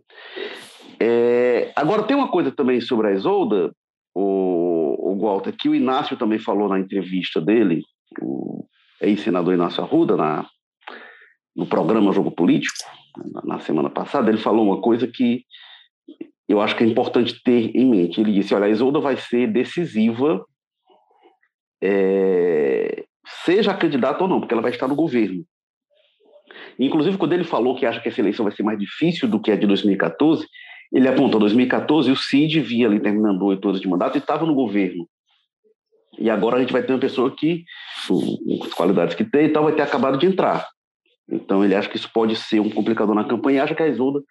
É, agora, tem uma coisa também sobre a Isolda, o, o Walter, que o Inácio também falou na entrevista dele, o ex-senador Inácio Arruda, na, no programa Jogo Político, na, na semana passada, ele falou uma coisa que eu acho que é importante ter em mente. Ele disse: olha, a Isolda vai ser decisiva, é, seja candidata ou não, porque ela vai estar no governo. Inclusive, quando ele falou que acha que essa eleição vai ser mais difícil do que a de 2014, ele apontou 2014 o Cid via ali terminando oito anos de mandato e estava no governo. E agora a gente vai ter uma pessoa que, com as qualidades que tem e tal, vai ter acabado de entrar. Então ele acha que isso pode ser um complicador na campanha e acha que a Isolda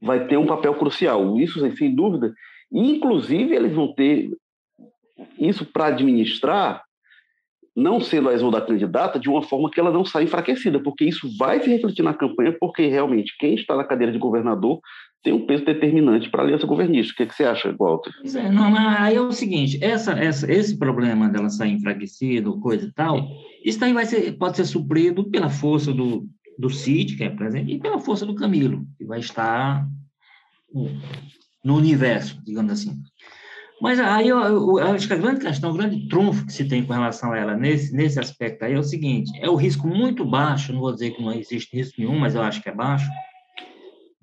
vai ter um papel crucial. Isso, sem dúvida. E, inclusive, eles vão ter isso para administrar, não sendo a Isolda candidata, de uma forma que ela não saia enfraquecida, porque isso vai se refletir na campanha, porque realmente quem está na cadeira de governador tem um peso determinante para a aliança governista. O que, é que você acha, Walter? É, não, mas aí é o seguinte, essa, essa, esse problema dela sair enfraquecida, coisa e tal, isso aí vai ser, pode ser suprido pela força do, do Cid, que é presente, e pela força do Camilo, que vai estar no universo, digamos assim. Mas aí eu, eu, eu, acho que a grande questão, o grande trunfo que se tem com relação a ela nesse, nesse aspecto aí é o seguinte: é o risco muito baixo, não vou dizer que não existe risco nenhum, mas eu acho que é baixo,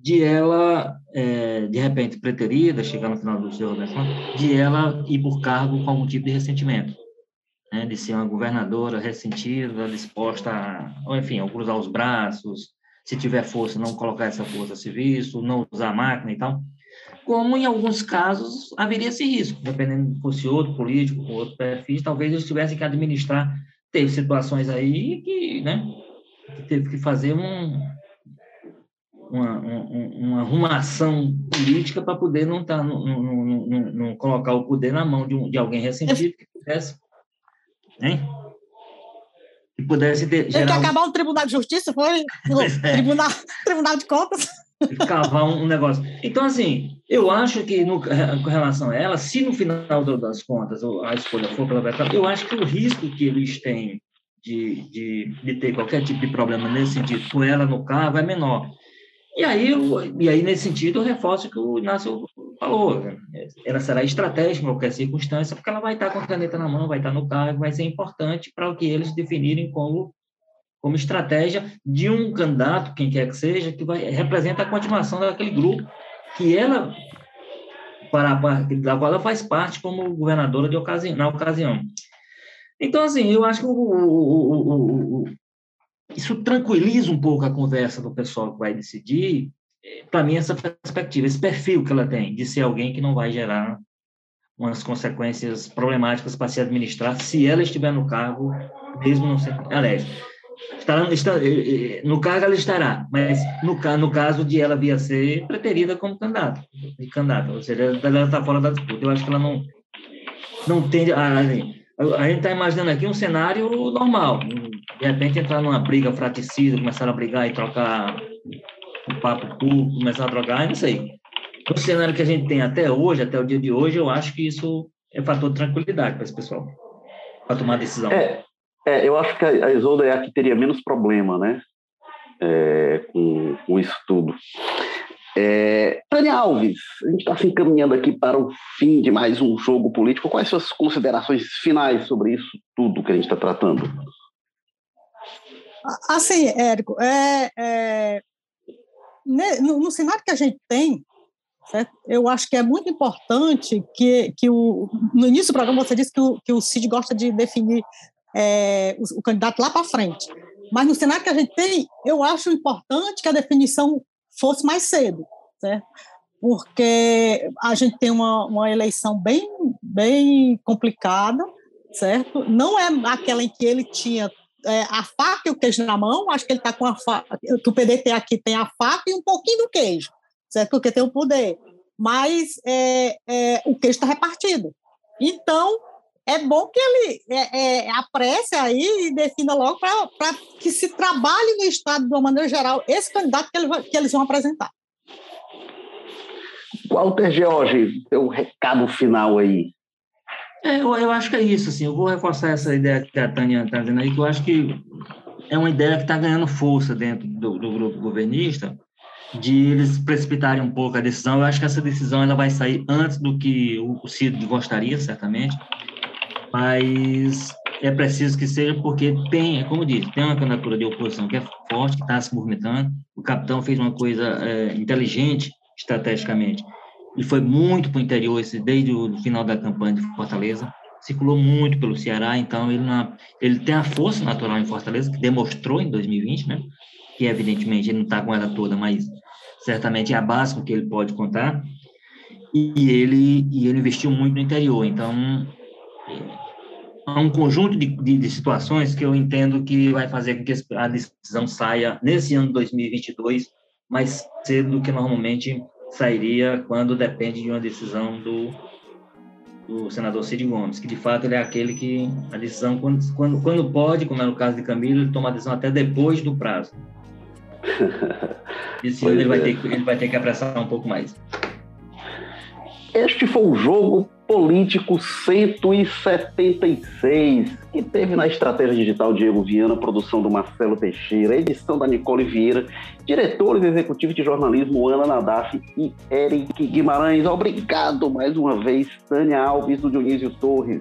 de ela, é, de repente, preterida, chegar no final do seu de ela ir por cargo com algum tipo de ressentimento né, de ser uma governadora ressentida, disposta a, ou enfim, a cruzar os braços, se tiver força, não colocar essa força a serviço, não usar máquina e tal. Como em alguns casos haveria esse risco, dependendo se fosse outro político, outro perfil, talvez eles tivessem que administrar. Teve situações aí que, né, que teve que fazer um, uma, uma, uma arrumação política para poder não, tá, não, não, não, colocar o poder na mão de, um, de alguém ressentido que pudesse Hein? Que pudesse ter. Tem que acabar o Tribunal de Justiça, foi? É. Tribunal, Tribunal de Contas. Cavar um, um, negócio. Então, assim, eu acho que no, com relação a ela, se no final das contas a escolha for pela verdade, eu acho que o risco que eles têm de, de, de ter qualquer tipo de problema nesse sentido com ela no cargo é menor. E aí, e aí, nesse sentido, eu reforço que o Inácio falou. Né? Ela será estratégica em qualquer circunstância, porque ela vai estar com a caneta na mão, vai estar no cargo, vai ser importante para o que eles definirem como, como estratégia de um candidato, quem quer que seja, que vai, representa a continuação daquele grupo que ela, para, da qual ela faz parte como governadora de ocasião, na ocasião. Então, assim, eu acho que o, o, o, isso tranquiliza um pouco a conversa do pessoal que vai decidir, para mim, essa perspectiva, esse perfil que ela tem, de ser alguém que não vai gerar umas consequências problemáticas para se administrar se ela estiver no cargo, mesmo não. Aliás, estará, está, eh, eh, no cargo ela estará, mas no, no caso de ela vir a ser preterida como candidata, de candidata, ou seja, ela está fora da disputa. Eu acho que ela não, não tende a. A gente está imaginando aqui um cenário normal, de repente entrar numa briga fraticida, começar a brigar e trocar um papo público, começar a drogar, não sei. No cenário que a gente tem até hoje, até o dia de hoje, eu acho que isso é fator de tranquilidade para esse pessoal, para tomar decisão. É, é, eu acho que a Isolda é a que teria menos problema, né, é, com, com isso tudo. É, Tânia Alves, a gente está se encaminhando aqui para o fim de mais um jogo político. Quais suas considerações finais sobre isso tudo que a gente está tratando? Assim, Érico, é, é, no, no cenário que a gente tem, certo? eu acho que é muito importante que, que o, no início do programa você disse que o, que o Cid gosta de definir é, o, o candidato lá para frente. Mas no cenário que a gente tem, eu acho importante que a definição fosse mais cedo, certo? Porque a gente tem uma, uma eleição bem, bem complicada, certo? Não é aquela em que ele tinha é, a faca e o queijo na mão, acho que ele está com a faca, o PDT aqui tem a faca e um pouquinho do queijo, certo? Porque tem o poder. Mas é, é, o queijo está repartido. Então, é bom que ele é, é, apresse aí e defina logo para que se trabalhe no Estado, de uma maneira geral, esse candidato que, ele, que eles vão apresentar. Walter George, seu recado final aí. É, eu, eu acho que é isso, assim, eu vou reforçar essa ideia que a Tânia está dizendo aí, que eu acho que é uma ideia que está ganhando força dentro do, do, grupo governista, de eles precipitarem um pouco a decisão. Eu acho que essa decisão ela vai sair antes do que o, Cid gostaria, certamente, mas é preciso que seja porque tem, como disse, tem uma candidatura de oposição que é forte, que está se movimentando. O capitão fez uma coisa é, inteligente estrategicamente e foi muito para o interior esse, desde o final da campanha de Fortaleza. Circulou muito pelo Ceará, então ele, na, ele tem a força natural em Fortaleza, que demonstrou em 2020, né? Que evidentemente ele não está com ela toda, mas certamente é a base com que ele pode contar. E ele, e ele investiu muito no interior, então há um conjunto de, de, de, situações que eu entendo que vai fazer com que a decisão saia nesse ano de 2022 mais cedo do que normalmente sairia quando depende de uma decisão do, do senador Cid Gomes, que de fato ele é aquele que a decisão, quando, quando, quando pode, como é no caso de Camilo, ele toma a decisão até depois do prazo. Esse ano ele, vai é. ter, ele vai ter que apressar um pouco mais. Este foi o jogo político 176, que teve na estratégia digital Diego Viana, produção do Marcelo Teixeira, edição da Nicole Vieira, diretores executivos de jornalismo Ana Nadaf e Eric Guimarães. Obrigado mais uma vez, Tânia Alves do Dionísio Torres.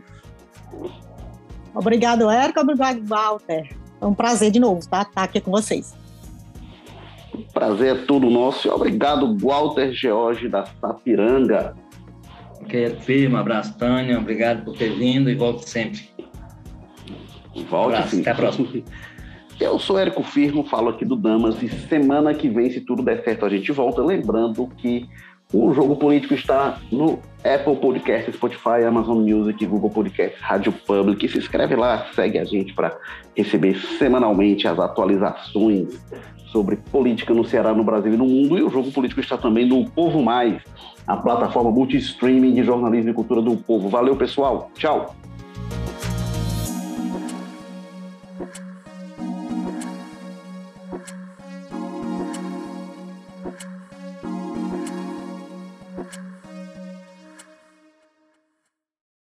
Obrigado, Érico. Obrigado, Walter. É um prazer de novo tá? estar aqui com vocês. Prazer é todo nosso. Obrigado, Walter George da Sapiranga. Ok, firme, abraço, Tânia. Obrigado por ter vindo e volte sempre. Volte, abraço, Até a próxima. Eu sou Érico Firmo, falo aqui do Damas e semana que vem, se tudo der certo, a gente volta. Lembrando que o Jogo Político está no Apple Podcast, Spotify, Amazon Music, Google Podcast, Rádio Public. Se inscreve lá, segue a gente para receber semanalmente as atualizações sobre política no Ceará, no Brasil e no mundo. E o Jogo Político está também no Povo Mais, a plataforma multi-streaming de jornalismo e cultura do povo. Valeu, pessoal. Tchau.